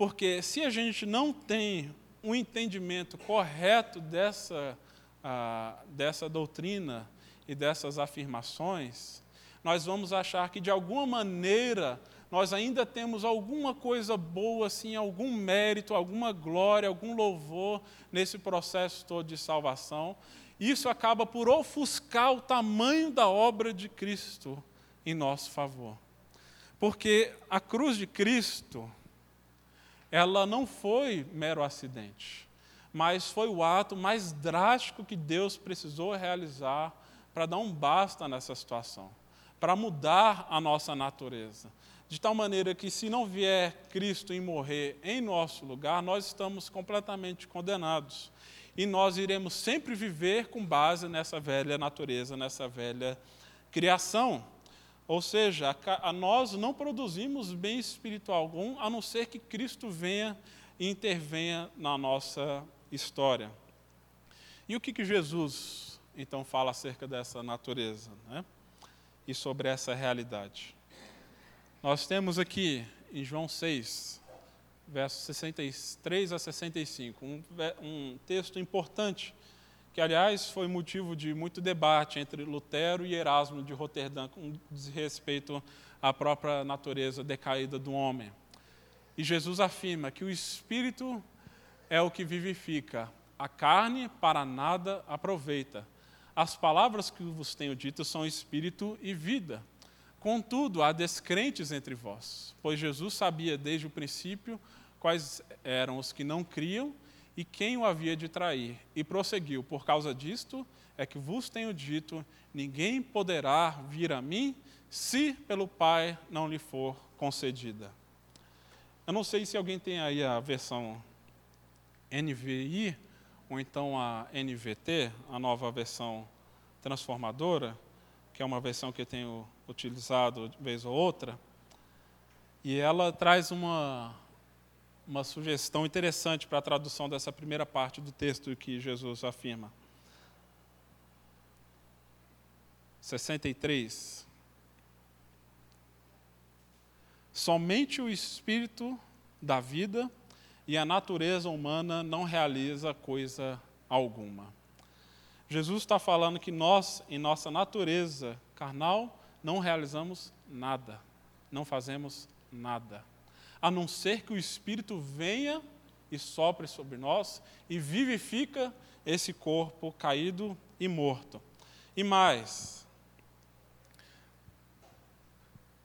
[SPEAKER 2] Porque se a gente não tem um entendimento correto dessa, ah, dessa doutrina e dessas afirmações, nós vamos achar que de alguma maneira nós ainda temos alguma coisa boa, assim, algum mérito, alguma glória, algum louvor nesse processo todo de salvação, isso acaba por ofuscar o tamanho da obra de Cristo em nosso favor. Porque a cruz de Cristo, ela não foi mero acidente, mas foi o ato mais drástico que Deus precisou realizar para dar um basta nessa situação, para mudar a nossa natureza. De tal maneira que, se não vier Cristo em morrer em nosso lugar, nós estamos completamente condenados e nós iremos sempre viver com base nessa velha natureza, nessa velha criação. Ou seja, a, nós não produzimos bem espiritual algum, a não ser que Cristo venha e intervenha na nossa história. E o que, que Jesus, então, fala acerca dessa natureza né? e sobre essa realidade? Nós temos aqui em João 6, versos 63 a 65, um, um texto importante, que, aliás, foi motivo de muito debate entre Lutero e Erasmo de Roterdã, com respeito à própria natureza decaída do homem. E Jesus afirma que o Espírito é o que vivifica, a carne para nada aproveita. As palavras que vos tenho dito são espírito e vida. Contudo, há descrentes entre vós, pois Jesus sabia desde o princípio quais eram os que não criam e quem o havia de trair. E prosseguiu: Por causa disto é que vos tenho dito: ninguém poderá vir a mim se pelo Pai não lhe for concedida. Eu não sei se alguém tem aí a versão NVI ou então a NVT, a nova versão transformadora, que é uma versão que eu tenho utilizado de vez ou outra, e ela traz uma, uma sugestão interessante para a tradução dessa primeira parte do texto que Jesus afirma. 63. Somente o espírito da vida e a natureza humana não realiza coisa alguma. Jesus está falando que nós, em nossa natureza carnal, não realizamos nada, não fazemos nada, a não ser que o Espírito venha e sopre sobre nós e vivifica esse corpo caído e morto. E mais,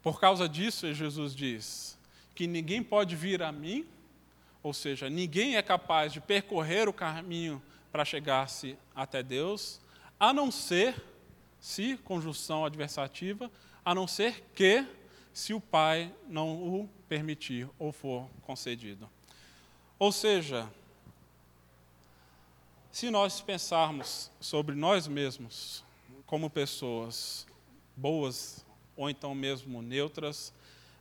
[SPEAKER 2] por causa disso, Jesus diz que ninguém pode vir a mim, ou seja, ninguém é capaz de percorrer o caminho para chegar-se até Deus, a não ser, se, conjunção adversativa, a não ser que, se o Pai não o permitir ou for concedido. Ou seja, se nós pensarmos sobre nós mesmos como pessoas boas ou então mesmo neutras,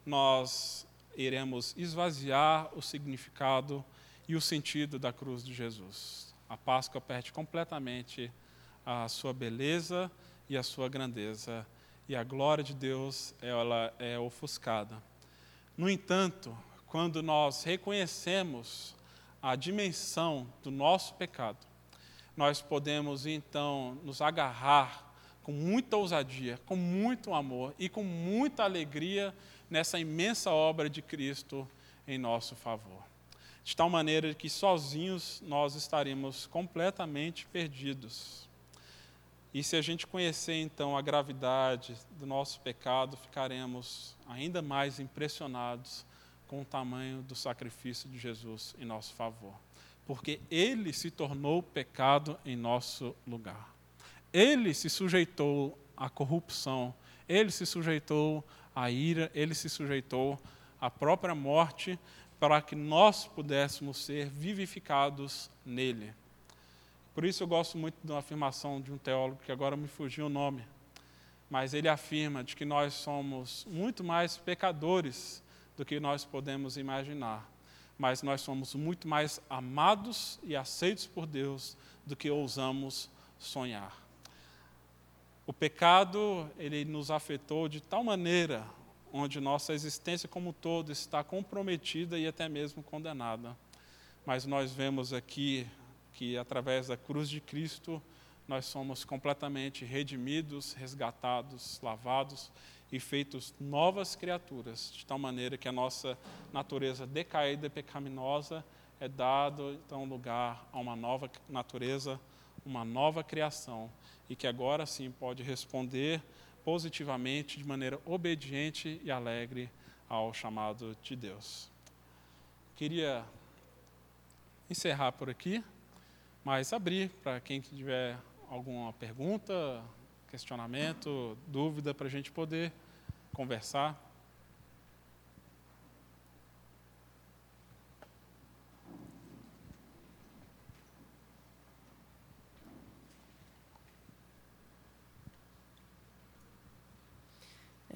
[SPEAKER 2] nós iremos esvaziar o significado e o sentido da cruz de Jesus. A Páscoa perde completamente a sua beleza e a sua grandeza, e a glória de Deus ela é ofuscada. No entanto, quando nós reconhecemos a dimensão do nosso pecado, nós podemos então nos agarrar com muita ousadia, com muito amor e com muita alegria nessa imensa obra de Cristo em nosso favor. De tal maneira que sozinhos nós estaremos completamente perdidos. E se a gente conhecer então a gravidade do nosso pecado, ficaremos ainda mais impressionados com o tamanho do sacrifício de Jesus em nosso favor. Porque ele se tornou pecado em nosso lugar. Ele se sujeitou à corrupção, ele se sujeitou à ira, ele se sujeitou à própria morte para que nós pudéssemos ser vivificados nele. Por isso eu gosto muito de uma afirmação de um teólogo que agora me fugiu o nome, mas ele afirma de que nós somos muito mais pecadores do que nós podemos imaginar, mas nós somos muito mais amados e aceitos por Deus do que ousamos sonhar. O pecado, ele nos afetou de tal maneira onde nossa existência como um todo está comprometida e até mesmo condenada. Mas nós vemos aqui que através da cruz de Cristo nós somos completamente redimidos, resgatados, lavados e feitos novas criaturas, de tal maneira que a nossa natureza decaída e pecaminosa é dado então lugar a uma nova natureza, uma nova criação e que agora sim pode responder positivamente, de maneira obediente e alegre ao chamado de Deus. Queria encerrar por aqui, mas abrir para quem tiver alguma pergunta, questionamento, dúvida, para a gente poder conversar.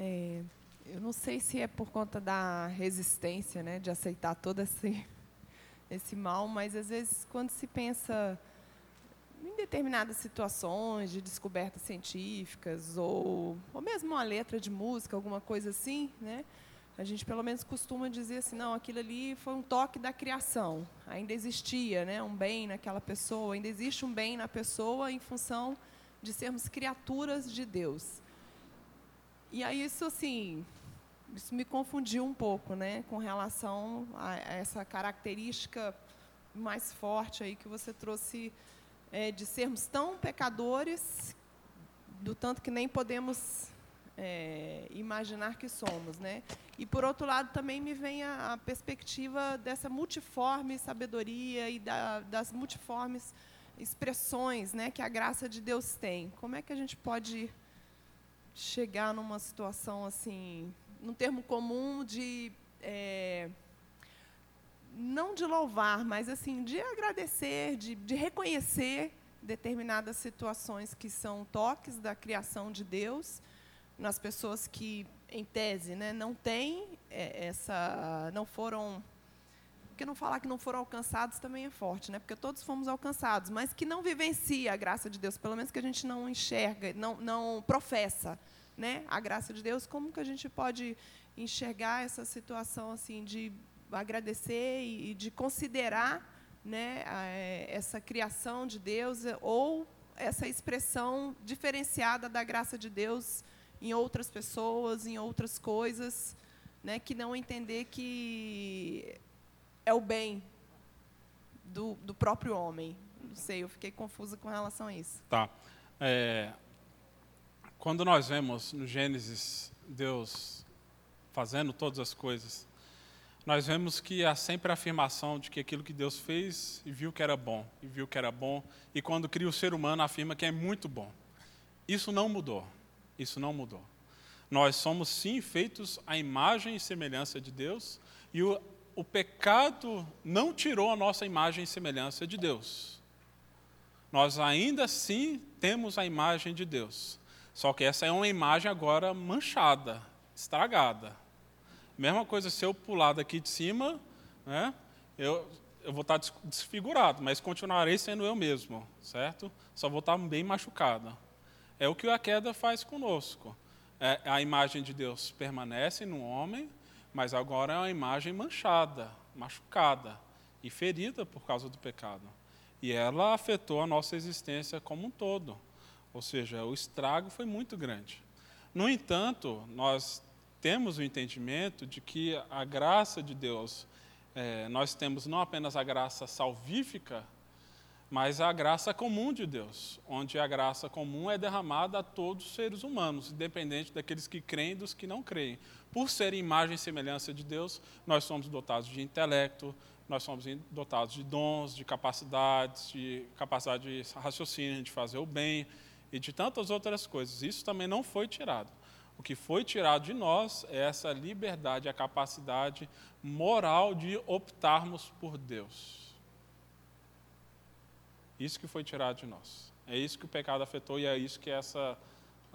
[SPEAKER 3] É, eu não sei se é por conta da resistência, né, de aceitar todo esse, esse mal, mas às vezes quando se pensa em determinadas situações de descobertas científicas ou, ou mesmo uma letra de música, alguma coisa assim, né, a gente pelo menos costuma dizer assim, não, aquilo ali foi um toque da criação. Ainda existia, né, um bem naquela pessoa, ainda existe um bem na pessoa em função de sermos criaturas de Deus. E aí isso assim, isso me confundiu um pouco, né, com relação a essa característica mais forte aí que você trouxe é, de sermos tão pecadores, do tanto que nem podemos é, imaginar que somos, né? E por outro lado também me vem a, a perspectiva dessa multiforme sabedoria e da, das multiformes expressões, né, que a graça de Deus tem. Como é que a gente pode chegar numa situação assim, num termo comum de é, não de louvar, mas assim de agradecer, de, de reconhecer determinadas situações que são toques da criação de Deus nas pessoas que, em tese, né, não têm é, essa, não foram porque não falar que não foram alcançados também é forte, né? Porque todos fomos alcançados, mas que não vivencia a graça de Deus, pelo menos que a gente não enxerga, não, não professa, né? A graça de Deus, como que a gente pode enxergar essa situação assim de agradecer e, de considerar, né, essa criação de Deus ou essa expressão diferenciada da graça de Deus em outras pessoas, em outras coisas, né, que não entender que é o bem do, do próprio homem. Não sei, eu fiquei confusa com relação a isso.
[SPEAKER 2] Tá. É, quando nós vemos no Gênesis Deus fazendo todas as coisas, nós vemos que há sempre a afirmação de que aquilo que Deus fez e viu que era bom, e viu que era bom, e quando cria o ser humano afirma que é muito bom. Isso não mudou. Isso não mudou. Nós somos sim feitos à imagem e semelhança de Deus, e o o pecado não tirou a nossa imagem e semelhança de Deus. Nós ainda assim temos a imagem de Deus. Só que essa é uma imagem agora manchada, estragada. Mesma coisa se eu pular daqui de cima, né, eu, eu vou estar desfigurado, mas continuarei sendo eu mesmo, certo? Só vou estar bem machucado. É o que a queda faz conosco. É, a imagem de Deus permanece no homem, mas agora é uma imagem manchada, machucada e ferida por causa do pecado. E ela afetou a nossa existência como um todo. Ou seja, o estrago foi muito grande. No entanto, nós temos o entendimento de que a graça de Deus, é, nós temos não apenas a graça salvífica, mas a graça comum de Deus, onde a graça comum é derramada a todos os seres humanos, independente daqueles que creem e dos que não creem. Por ser imagem e semelhança de Deus, nós somos dotados de intelecto, nós somos dotados de dons, de capacidades, de capacidade de raciocínio, de fazer o bem e de tantas outras coisas. Isso também não foi tirado. O que foi tirado de nós é essa liberdade, a capacidade moral de optarmos por Deus. Isso que foi tirado de nós. É isso que o pecado afetou e é isso que essa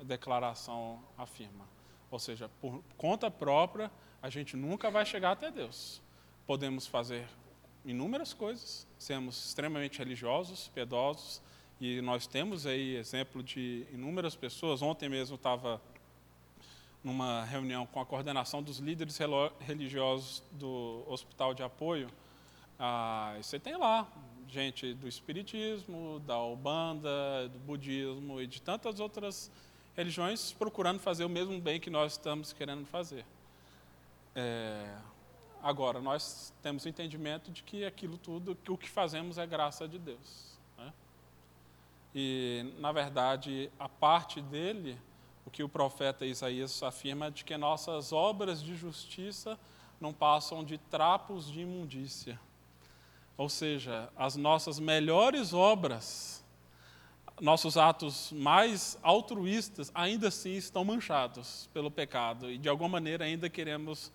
[SPEAKER 2] declaração afirma. Ou seja, por conta própria, a gente nunca vai chegar até Deus. Podemos fazer inúmeras coisas, sermos extremamente religiosos, piedosos, e nós temos aí exemplo de inúmeras pessoas. Ontem mesmo estava numa reunião com a coordenação dos líderes religiosos do Hospital de Apoio. Ah, você tem lá gente do Espiritismo, da Ubanda, do Budismo e de tantas outras religiões procurando fazer o mesmo bem que nós estamos querendo fazer. É, agora, nós temos o entendimento de que aquilo tudo, que o que fazemos é graça de Deus. E, na verdade, a parte dele, o que o profeta Isaías afirma, de que nossas obras de justiça não passam de trapos de imundícia. Ou seja, as nossas melhores obras, nossos atos mais altruístas, ainda assim estão manchados pelo pecado e de alguma maneira ainda queremos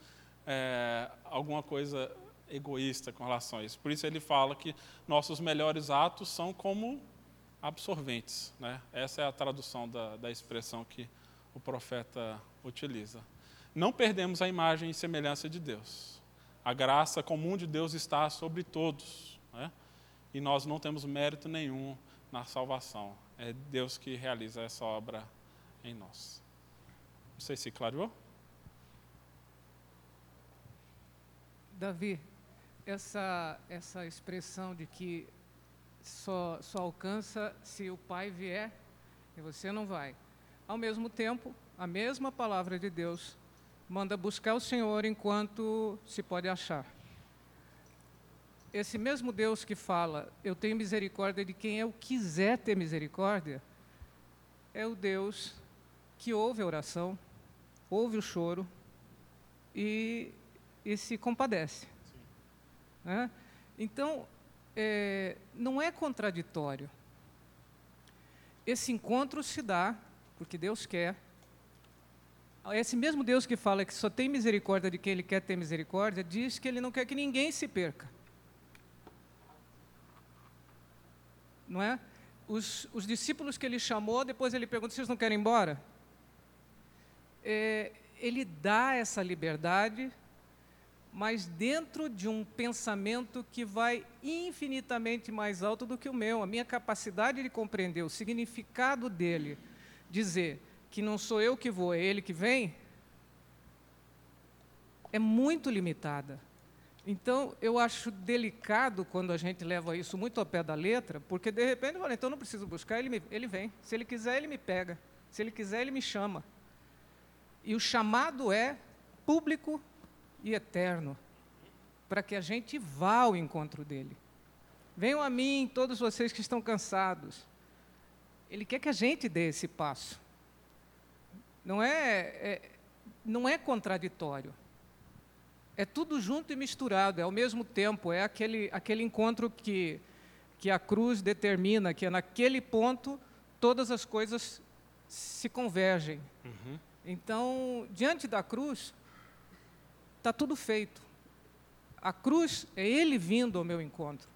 [SPEAKER 2] é, alguma coisa egoísta com relação a isso. Por isso ele fala que nossos melhores atos são como absorventes. Né? Essa é a tradução da, da expressão que o profeta utiliza. Não perdemos a imagem e semelhança de Deus a graça comum de Deus está sobre todos. Né? E nós não temos mérito nenhum na salvação. É Deus que realiza essa obra em nós. Não sei se clareou.
[SPEAKER 4] Davi, essa, essa expressão de que só, só alcança se o Pai vier e você não vai. Ao mesmo tempo, a mesma palavra de Deus manda buscar o Senhor enquanto se pode achar. Esse mesmo Deus que fala, eu tenho misericórdia de quem eu quiser ter misericórdia, é o Deus que ouve a oração, ouve o choro e, e se compadece. É? Então, é, não é contraditório. Esse encontro se dá porque Deus quer, esse mesmo Deus que fala que só tem misericórdia de quem Ele quer ter misericórdia, diz que Ele não quer que ninguém se perca. Não é? os, os discípulos que ele chamou, depois ele pergunta: vocês não querem ir embora? É, ele dá essa liberdade, mas dentro de um pensamento que vai infinitamente mais alto do que o meu. A minha capacidade de compreender o significado dele, dizer que não sou eu que vou, é ele que vem, é muito limitada. Então, eu acho delicado quando a gente leva isso muito ao pé da letra, porque de repente, olha, então não preciso buscar, ele, me, ele vem. Se ele quiser, ele me pega. Se ele quiser, ele me chama. E o chamado é público e eterno, para que a gente vá ao encontro dele. Venham a mim, todos vocês que estão cansados. Ele quer que a gente dê esse passo. Não é, é não é contraditório. É tudo junto e misturado, é ao mesmo tempo, é aquele, aquele encontro que, que a cruz determina, que é naquele ponto todas as coisas se convergem. Uhum. Então, diante da cruz, está tudo feito. A cruz é Ele vindo ao meu encontro.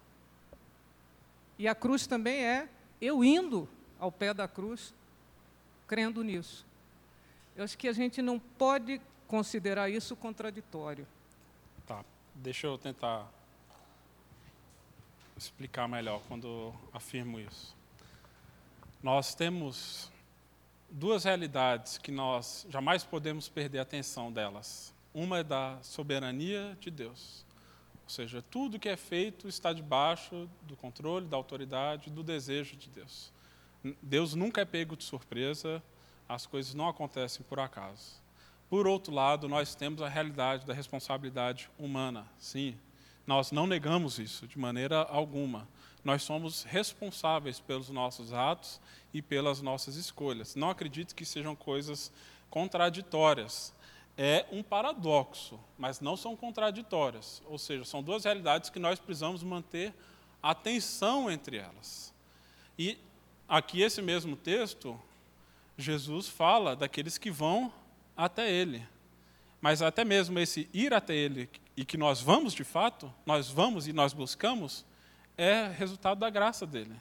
[SPEAKER 4] E a cruz também é eu indo ao pé da cruz, crendo nisso. Eu acho que a gente não pode considerar isso contraditório.
[SPEAKER 2] Tá, deixa eu tentar explicar melhor quando afirmo isso. Nós temos duas realidades que nós jamais podemos perder a atenção delas. Uma é da soberania de Deus, ou seja, tudo que é feito está debaixo do controle, da autoridade, do desejo de Deus. Deus nunca é pego de surpresa, as coisas não acontecem por acaso. Por outro lado, nós temos a realidade da responsabilidade humana. Sim, nós não negamos isso de maneira alguma. Nós somos responsáveis pelos nossos atos e pelas nossas escolhas. Não acredito que sejam coisas contraditórias. É um paradoxo, mas não são contraditórias. Ou seja, são duas realidades que nós precisamos manter atenção entre elas. E aqui, esse mesmo texto, Jesus fala daqueles que vão até Ele. Mas até mesmo esse ir até Ele e que nós vamos de fato, nós vamos e nós buscamos, é resultado da graça dele.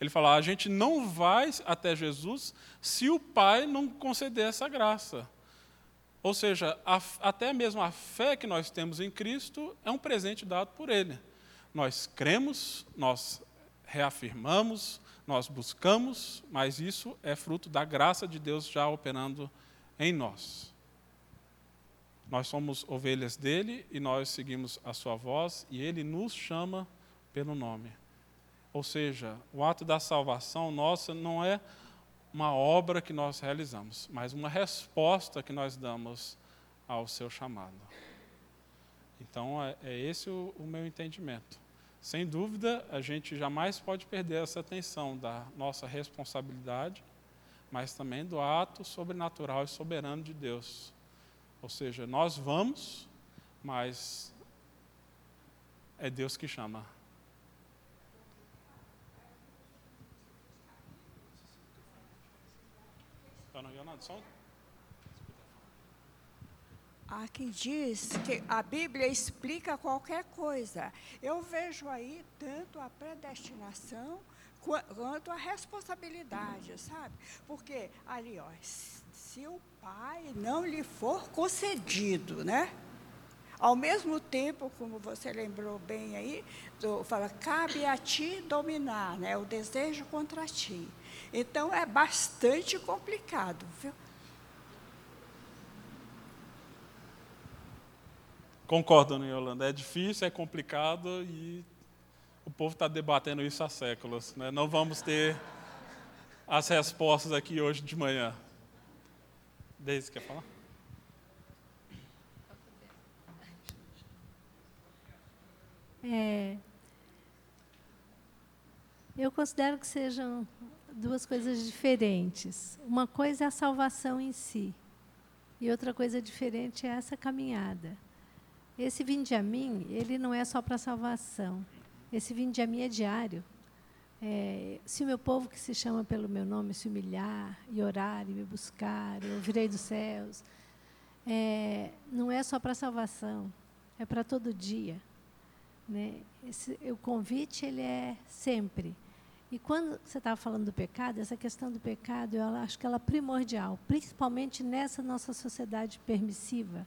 [SPEAKER 2] Ele fala: a gente não vai até Jesus se o Pai não conceder essa graça. Ou seja, a, até mesmo a fé que nós temos em Cristo é um presente dado por Ele. Nós cremos, nós reafirmamos, nós buscamos, mas isso é fruto da graça de Deus já operando em nós. Nós somos ovelhas dele e nós seguimos a sua voz e ele nos chama pelo nome. Ou seja, o ato da salvação nossa não é uma obra que nós realizamos, mas uma resposta que nós damos ao seu chamado. Então, é, é esse o, o meu entendimento. Sem dúvida, a gente jamais pode perder essa atenção da nossa responsabilidade mas também do ato sobrenatural e soberano de Deus. Ou seja, nós vamos, mas é Deus que chama.
[SPEAKER 5] Há quem diz que a Bíblia explica qualquer coisa. Eu vejo aí tanto a predestinação quanto a responsabilidade, sabe? Porque ali, ó, se o pai não lhe for concedido, né? Ao mesmo tempo, como você lembrou bem aí, do, fala, cabe a ti dominar, né? O desejo contra ti. Então é bastante complicado, viu?
[SPEAKER 2] Concordo, Yolanda. É difícil, é complicado e o povo está debatendo isso há séculos. Né? Não vamos ter as respostas aqui hoje de manhã. Deise, quer falar?
[SPEAKER 6] É, eu considero que sejam duas coisas diferentes. Uma coisa é a salvação em si, e outra coisa diferente é essa caminhada. Esse vinde a mim, ele não é só para salvação. Esse vinde a mim é diário. É, se o meu povo que se chama pelo meu nome se humilhar e orar e me buscar, eu virei dos céus. É, não é só para salvação, é para todo dia. Né? Esse, o convite ele é sempre. E quando você estava falando do pecado, essa questão do pecado, eu acho que ela é primordial, principalmente nessa nossa sociedade permissiva,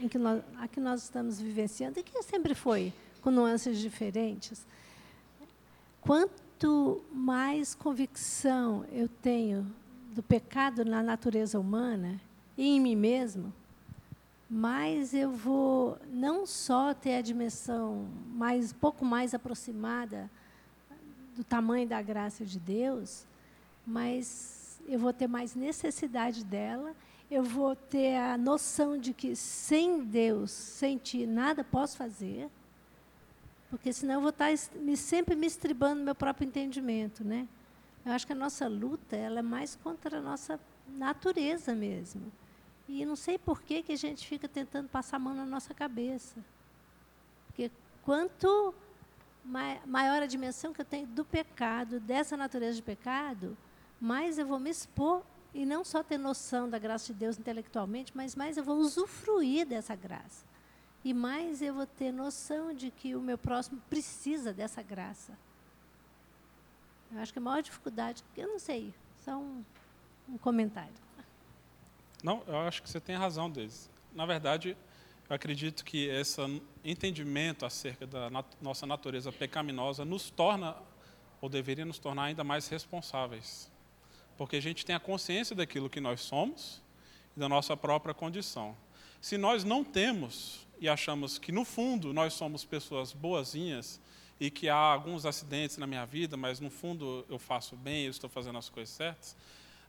[SPEAKER 6] em que nós, a que nós estamos vivenciando, e que sempre foi, com nuances diferentes. Quanto mais convicção eu tenho do pecado na natureza humana e em mim mesmo, mais eu vou não só ter a dimensão mais pouco mais aproximada do tamanho da graça de Deus, mas eu vou ter mais necessidade dela, eu vou ter a noção de que sem Deus, sem ti, nada posso fazer, porque senão eu vou estar me, sempre me estribando no meu próprio entendimento, né? Eu acho que a nossa luta ela é mais contra a nossa natureza mesmo. E não sei por que, que a gente fica tentando passar a mão na nossa cabeça. Porque quanto maior a dimensão que eu tenho do pecado, dessa natureza de pecado, mais eu vou me expor e não só ter noção da graça de Deus intelectualmente, mas mais eu vou usufruir dessa graça. E mais eu vou ter noção de que o meu próximo precisa dessa graça. Eu acho que a maior dificuldade, eu não sei, só um, um comentário.
[SPEAKER 2] Não, eu acho que você tem razão, Deise. Na verdade, eu acredito que esse entendimento acerca da nat nossa natureza pecaminosa nos torna, ou deveria nos tornar ainda mais responsáveis. Porque a gente tem a consciência daquilo que nós somos e da nossa própria condição. Se nós não temos e achamos que, no fundo, nós somos pessoas boazinhas e que há alguns acidentes na minha vida, mas, no fundo, eu faço bem, eu estou fazendo as coisas certas,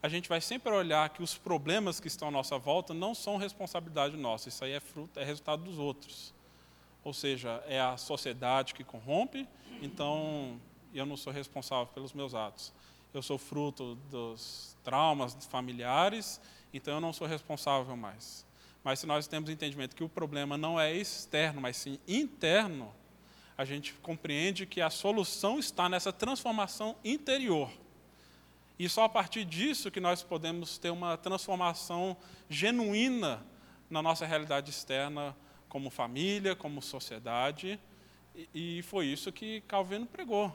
[SPEAKER 2] a gente vai sempre olhar que os problemas que estão à nossa volta não são responsabilidade nossa, isso aí é fruto, é resultado dos outros. Ou seja, é a sociedade que corrompe, então eu não sou responsável pelos meus atos. Eu sou fruto dos traumas familiares, então eu não sou responsável mais. Mas se nós temos entendimento que o problema não é externo, mas sim interno, a gente compreende que a solução está nessa transformação interior. E só a partir disso que nós podemos ter uma transformação genuína na nossa realidade externa, como família, como sociedade. E, foi isso que Calvino pregou,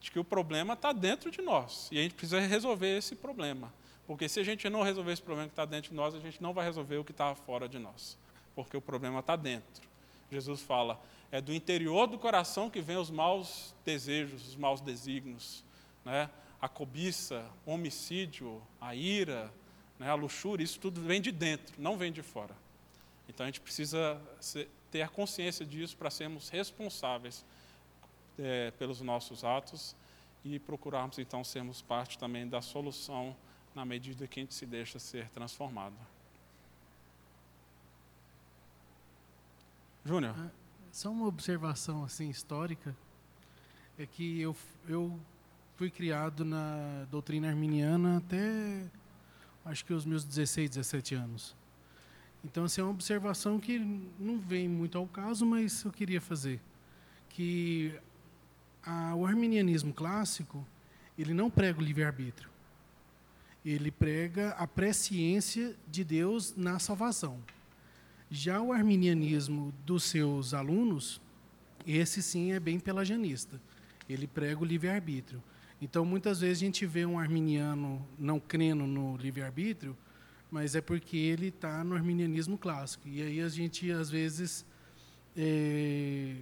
[SPEAKER 2] de que o problema está dentro de nós e a gente precisa resolver esse problema. Porque se a gente não resolver esse problema que está dentro de nós, a gente não vai resolver o que está fora de nós, porque o problema está dentro. Jesus fala, é do interior do coração que vem os maus desejos, os maus desígnios, né? A cobiça, o homicídio, a ira, né, a luxúria, isso tudo vem de dentro, não vem de fora. Então a gente precisa ter a consciência disso para sermos responsáveis é, pelos nossos atos e procurarmos então sermos parte também da solução na medida que a gente se deixa ser transformado. Júnior. Ah,
[SPEAKER 7] só uma observação assim histórica é que eu, eu fui criado na doutrina arminiana até acho que os meus 16, 17 anos. Então, assim, é uma observação que não vem muito ao caso, mas eu queria fazer. Que a, o arminianismo clássico, ele não prega o livre-arbítrio. Ele prega a presciência de Deus na salvação. Já o arminianismo dos seus alunos, esse sim é bem pelagianista. Ele prega o livre-arbítrio. Então, muitas vezes a gente vê um arminiano não crendo no livre-arbítrio, mas é porque ele está no arminianismo clássico. E aí a gente, às vezes, é,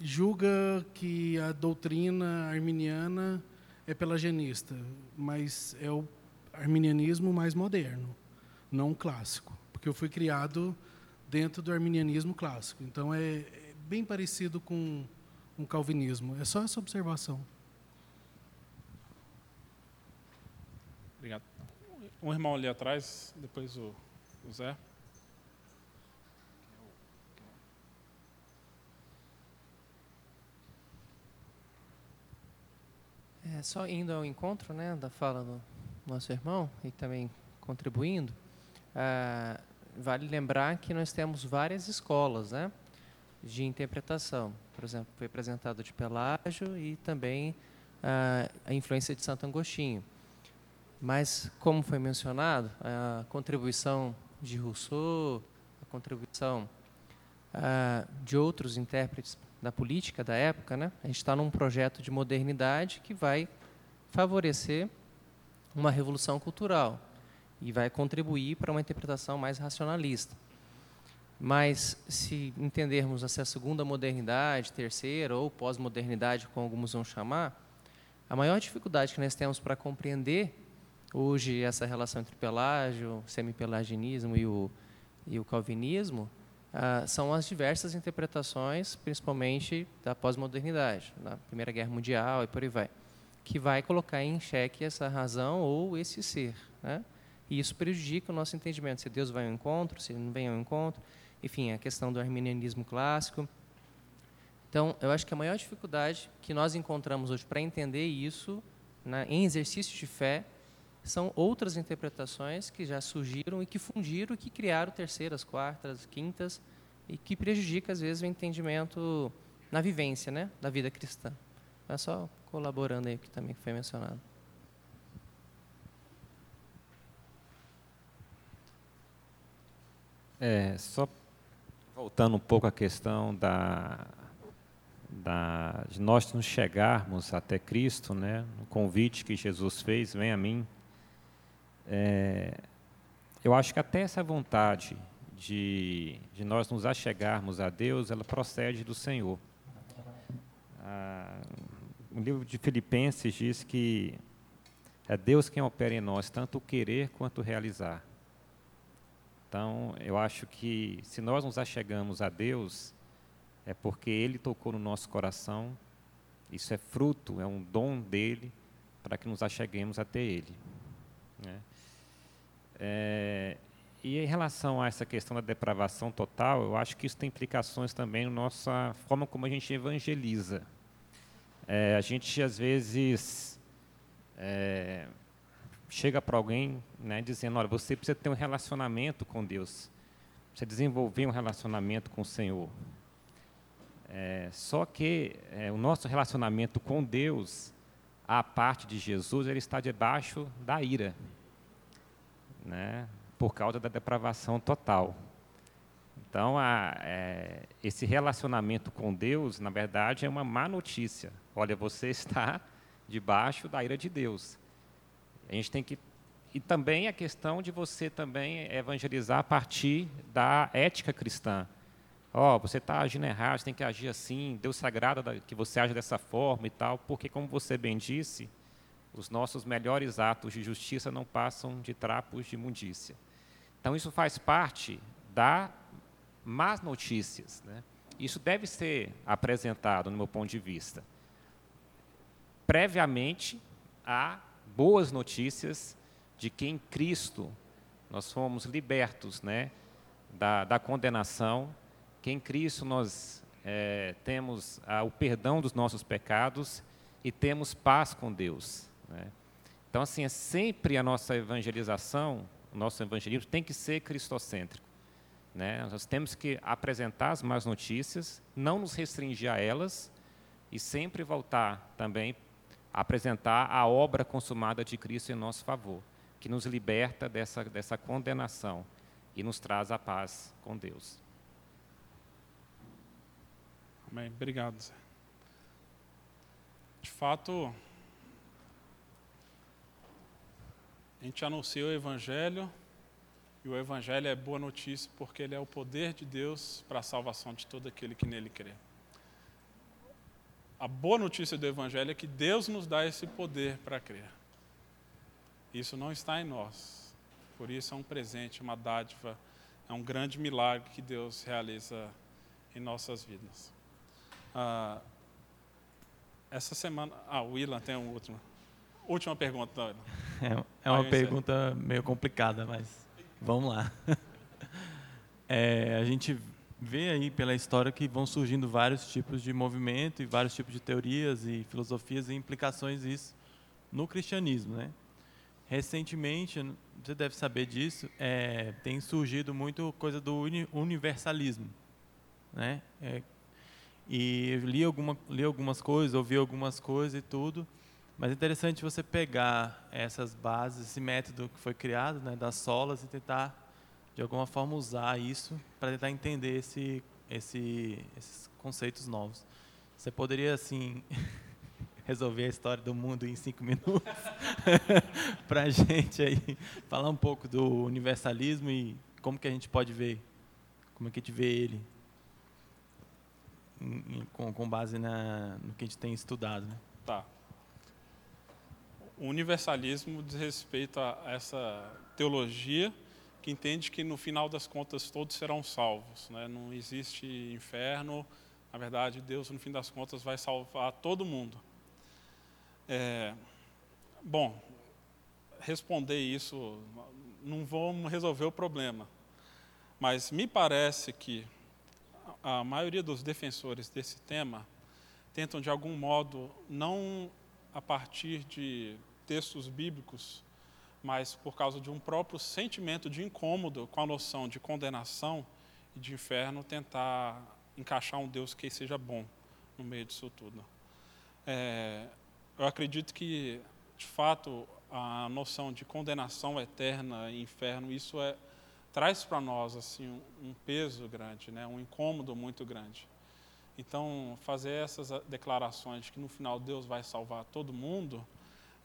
[SPEAKER 7] julga que a doutrina arminiana é pelagianista, mas é o arminianismo mais moderno, não clássico. Porque eu fui criado dentro do arminianismo clássico. Então, é, é bem parecido com o calvinismo. É só essa observação.
[SPEAKER 2] Obrigado. Um irmão ali atrás, depois o, o Zé.
[SPEAKER 8] É, só indo ao encontro né, da fala do nosso irmão e também contribuindo, ah, vale lembrar que nós temos várias escolas né, de interpretação. Por exemplo, foi apresentado de Pelágio e também ah, a influência de Santo Agostinho. Mas, como foi mencionado, a contribuição de Rousseau, a contribuição uh, de outros intérpretes da política da época, né? A gente está num projeto de modernidade que vai favorecer uma revolução cultural e vai contribuir para uma interpretação mais racionalista. Mas, se entendermos essa segunda modernidade, terceira ou pós-modernidade, como alguns vão chamar, a maior dificuldade que nós temos para compreender hoje essa relação entre pelágio, semipelagianismo e o, e o calvinismo ah, são as diversas interpretações, principalmente da pós-modernidade, da Primeira Guerra Mundial e por aí vai, que vai colocar em xeque essa razão ou esse ser. Né? E isso prejudica o nosso entendimento, se Deus vai ao encontro, se não vem ao encontro, enfim, a questão do arminianismo clássico. Então, eu acho que a maior dificuldade que nós encontramos hoje para entender isso, né, em exercício de fé, são outras interpretações que já surgiram e que fundiram e que criaram terceiras, quartas, quintas e que prejudica às vezes o entendimento na vivência, né, da vida cristã. É só colaborando aí que também foi mencionado.
[SPEAKER 9] É, só voltando um pouco à questão da, da, de nós nos chegarmos até Cristo, né, o convite que Jesus fez, vem a mim, é, eu acho que até essa vontade de, de nós nos achegarmos a Deus, ela procede do Senhor. Ah, o livro de Filipenses diz que é Deus quem opera em nós, tanto o querer quanto o realizar. Então, eu acho que se nós nos achegamos a Deus, é porque Ele tocou no nosso coração, isso é fruto, é um dom dele, para que nos acheguemos até Ele. Né? É, e em relação a essa questão da depravação total, eu acho que isso tem implicações também na nossa forma como a gente evangeliza. É, a gente, às vezes, é, chega para alguém né, dizendo: olha, você precisa ter um relacionamento com Deus, você desenvolver um relacionamento com o Senhor. É, só que é, o nosso relacionamento com Deus, a parte de Jesus, ele está debaixo da ira né, por causa da depravação total. Então, a, é, esse relacionamento com Deus, na verdade, é uma má notícia. Olha, você está debaixo da ira de Deus. A gente tem que e também a questão de você também evangelizar a partir da ética cristã. Ó, oh, você está agindo errado, você tem que agir assim. Deus sagrado que você age dessa forma e tal, porque como você bem disse, os nossos melhores atos de justiça não passam de trapos de imundícia. Então, isso faz parte da más notícias. Né? Isso deve ser apresentado, no meu ponto de vista, previamente a boas notícias de que em Cristo nós fomos libertos né, da, da condenação, que em Cristo nós é, temos o perdão dos nossos pecados e temos paz com Deus. Né? Então, assim, é sempre a nossa evangelização, o nosso evangelismo tem que ser cristocêntrico. Né? Nós temos que apresentar as más notícias, não nos restringir a elas e sempre voltar também a apresentar a obra consumada de Cristo em nosso favor, que nos liberta dessa, dessa condenação e nos traz a paz com Deus.
[SPEAKER 2] Amém. Obrigado, Zé. De fato, A gente anuncia o Evangelho, e o Evangelho é boa notícia porque ele é o poder de Deus para a salvação de todo aquele que nele crê. A boa notícia do Evangelho é que Deus nos dá esse poder para crer. Isso não está em nós. Por isso é um presente, uma dádiva, é um grande milagre que Deus realiza em nossas vidas. Ah, essa semana. Ah, o Ilan tem um último. Última pergunta.
[SPEAKER 10] É, é uma pergunta meio complicada, mas vamos lá. É, a gente vê aí pela história que vão surgindo vários tipos de movimento e vários tipos de teorias e filosofias e implicações disso no cristianismo, né? Recentemente, você deve saber disso, é, tem surgido muito coisa do universalismo, né? É, e li, alguma, li algumas coisas, ouvi algumas coisas e tudo, mas é interessante você pegar essas bases, esse método que foi criado, né, das solas, e tentar, de alguma forma, usar isso para tentar entender esse, esse, esses conceitos novos. Você poderia, assim, resolver a história do mundo em cinco minutos para a gente aí falar um pouco do universalismo e como que a gente pode ver, como é que a gente vê ele em, em, com, com, base na, no que a gente tem estudado. Né?
[SPEAKER 2] Tá. O universalismo diz respeito a essa teologia que entende que no final das contas todos serão salvos, né? não existe inferno, na verdade Deus no fim das contas vai salvar todo mundo. É, bom, responder isso, não vamos resolver o problema. Mas me parece que a maioria dos defensores desse tema tentam, de algum modo, não a partir de textos bíblicos, mas por causa de um próprio sentimento de incômodo com a noção de condenação e de inferno, tentar encaixar um Deus que seja bom no meio disso tudo. É, eu acredito que, de fato, a noção de condenação eterna e inferno, isso é, traz para nós assim um, um, peso grande, né, um incômodo muito grande. Então, fazer essas declarações de que no final Deus vai salvar todo mundo,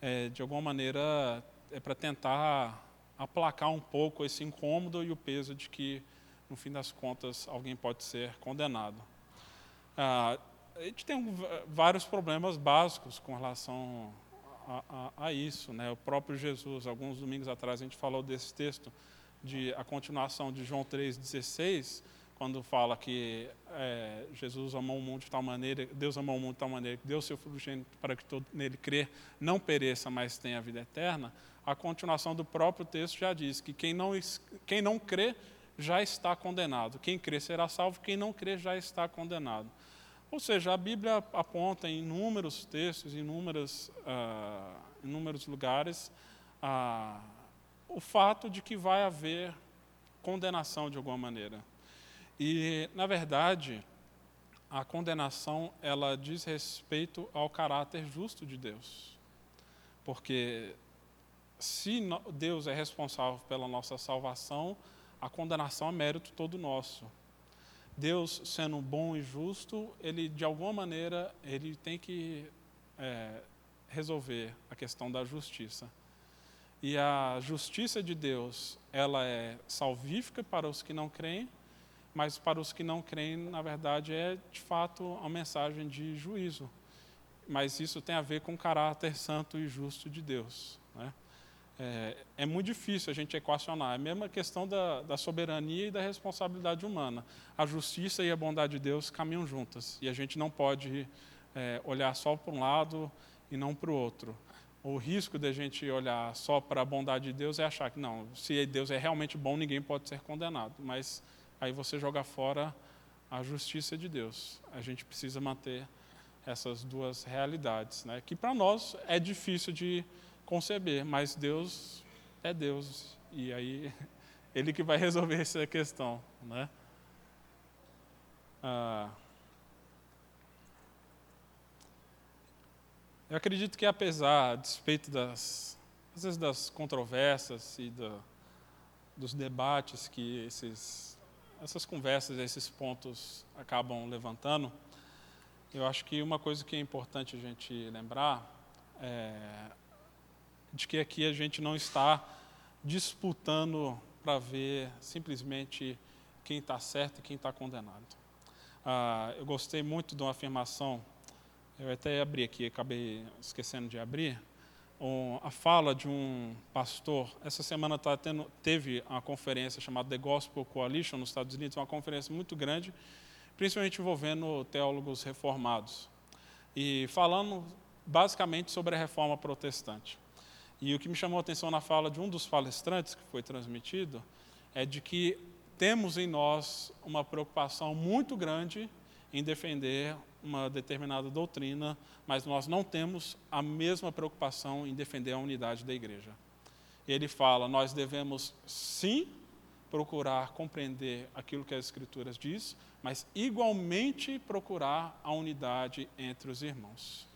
[SPEAKER 2] é, de alguma maneira, é para tentar aplacar um pouco esse incômodo e o peso de que, no fim das contas, alguém pode ser condenado. Ah, a gente tem vários problemas básicos com relação a, a, a, isso. Né? O próprio Jesus, alguns domingos atrás, a gente falou desse texto, de a continuação de João 3,16, quando fala que é, Jesus amou o mundo de tal maneira, Deus amou o mundo de tal maneira, que deu seu filho para que todo nele crer não pereça, mas tenha a vida eterna, a continuação do próprio texto já diz que quem não, quem não crê já está condenado. Quem crê será salvo, quem não crê já está condenado. Ou seja, a Bíblia aponta em inúmeros textos, em inúmeros, uh, inúmeros lugares, uh, o fato de que vai haver condenação de alguma maneira. E, na verdade, a condenação ela diz respeito ao caráter justo de Deus. Porque se Deus é responsável pela nossa salvação, a condenação é mérito todo nosso. Deus sendo bom e justo, ele de alguma maneira ele tem que é, resolver a questão da justiça. E a justiça de Deus, ela é salvífica para os que não creem, mas para os que não creem, na verdade, é de fato uma mensagem de juízo. Mas isso tem a ver com o caráter santo e justo de Deus. Né? é, é, muito difícil a gente equacionar. É a mesma questão da, da, soberania e da responsabilidade humana. A justiça e a bondade de Deus caminham juntas. E a gente não pode é, olhar só para um lado e não para o outro. O risco de a gente olhar só para a bondade de Deus é achar que, não, se Deus é realmente bom, ninguém pode ser condenado. Mas aí você joga fora a justiça de Deus. A gente precisa manter essas duas realidades, né? que para nós é difícil de conceber, mas Deus é Deus e aí ele que vai resolver essa questão, né? Ah, eu acredito que apesar, a despeito das, às vezes das controvérsias e da, dos debates que esses, essas conversas, esses pontos acabam levantando, eu acho que uma coisa que é importante a gente lembrar é de que aqui a gente não está disputando para ver simplesmente quem está certo e quem está condenado. Ah, eu gostei muito de uma afirmação, eu até abri aqui, acabei esquecendo de abrir, um, a fala de um pastor. Essa semana tá tendo, teve uma conferência chamada The Gospel Coalition nos Estados Unidos, uma conferência muito grande, principalmente envolvendo teólogos reformados. E falando basicamente sobre a reforma protestante. E o que me chamou a atenção na fala de um dos palestrantes que foi transmitido é de que temos em nós uma preocupação muito grande em defender uma determinada doutrina, mas nós não temos a mesma preocupação em defender a unidade da igreja. Ele fala: nós devemos sim procurar compreender aquilo que as Escrituras diz, mas igualmente procurar a unidade entre os irmãos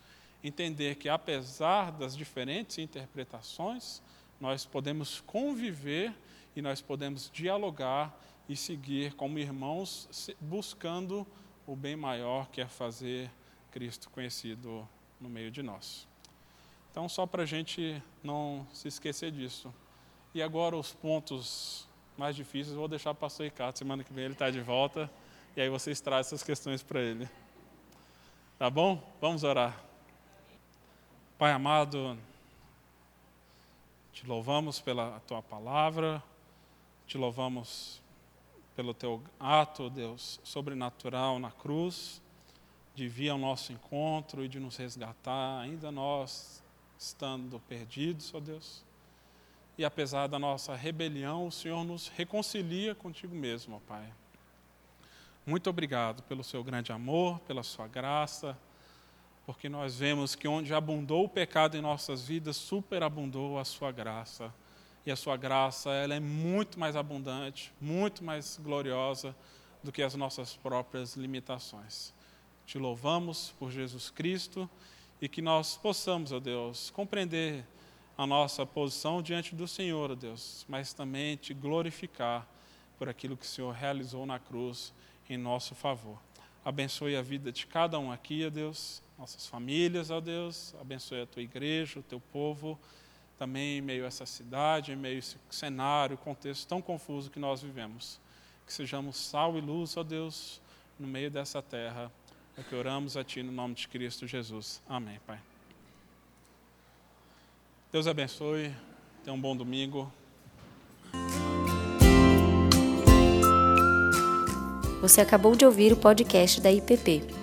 [SPEAKER 2] entender que, apesar das diferentes interpretações, nós podemos conviver e nós podemos dialogar e seguir como irmãos, buscando o bem maior, que é fazer Cristo conhecido no meio de nós. Então, só para a gente não se esquecer disso. E agora, os pontos mais difíceis, vou deixar para o Ricardo. Semana que vem ele está de volta. E aí vocês trazem essas questões para ele. Tá bom? Vamos orar. Pai amado, te louvamos pela tua palavra, te louvamos pelo teu ato, Deus, sobrenatural na cruz, de vir ao nosso encontro e de nos resgatar, ainda nós estando perdidos, ó Deus. E apesar da nossa rebelião, o Senhor nos reconcilia contigo mesmo, ó Pai. Muito obrigado pelo seu grande amor, pela sua graça porque nós vemos que onde abundou o pecado em nossas vidas, superabundou a sua graça. E a sua graça, ela é muito mais abundante, muito mais gloriosa do que as nossas próprias limitações. Te louvamos por Jesus Cristo e que nós possamos, ó Deus, compreender a nossa posição diante do Senhor, ó Deus, mas também te glorificar por aquilo que o Senhor realizou na cruz em nosso favor. Abençoe a vida de cada um aqui, ó Deus nossas famílias, ó Deus, abençoe a tua igreja, o teu povo, também em meio a essa cidade, em meio a esse cenário, contexto tão confuso que nós vivemos. Que sejamos sal e luz, ó Deus, no meio dessa terra. É que oramos a Ti no nome de Cristo Jesus. Amém, Pai. Deus abençoe. Tenha um bom domingo.
[SPEAKER 1] Você acabou de ouvir o podcast da IPP.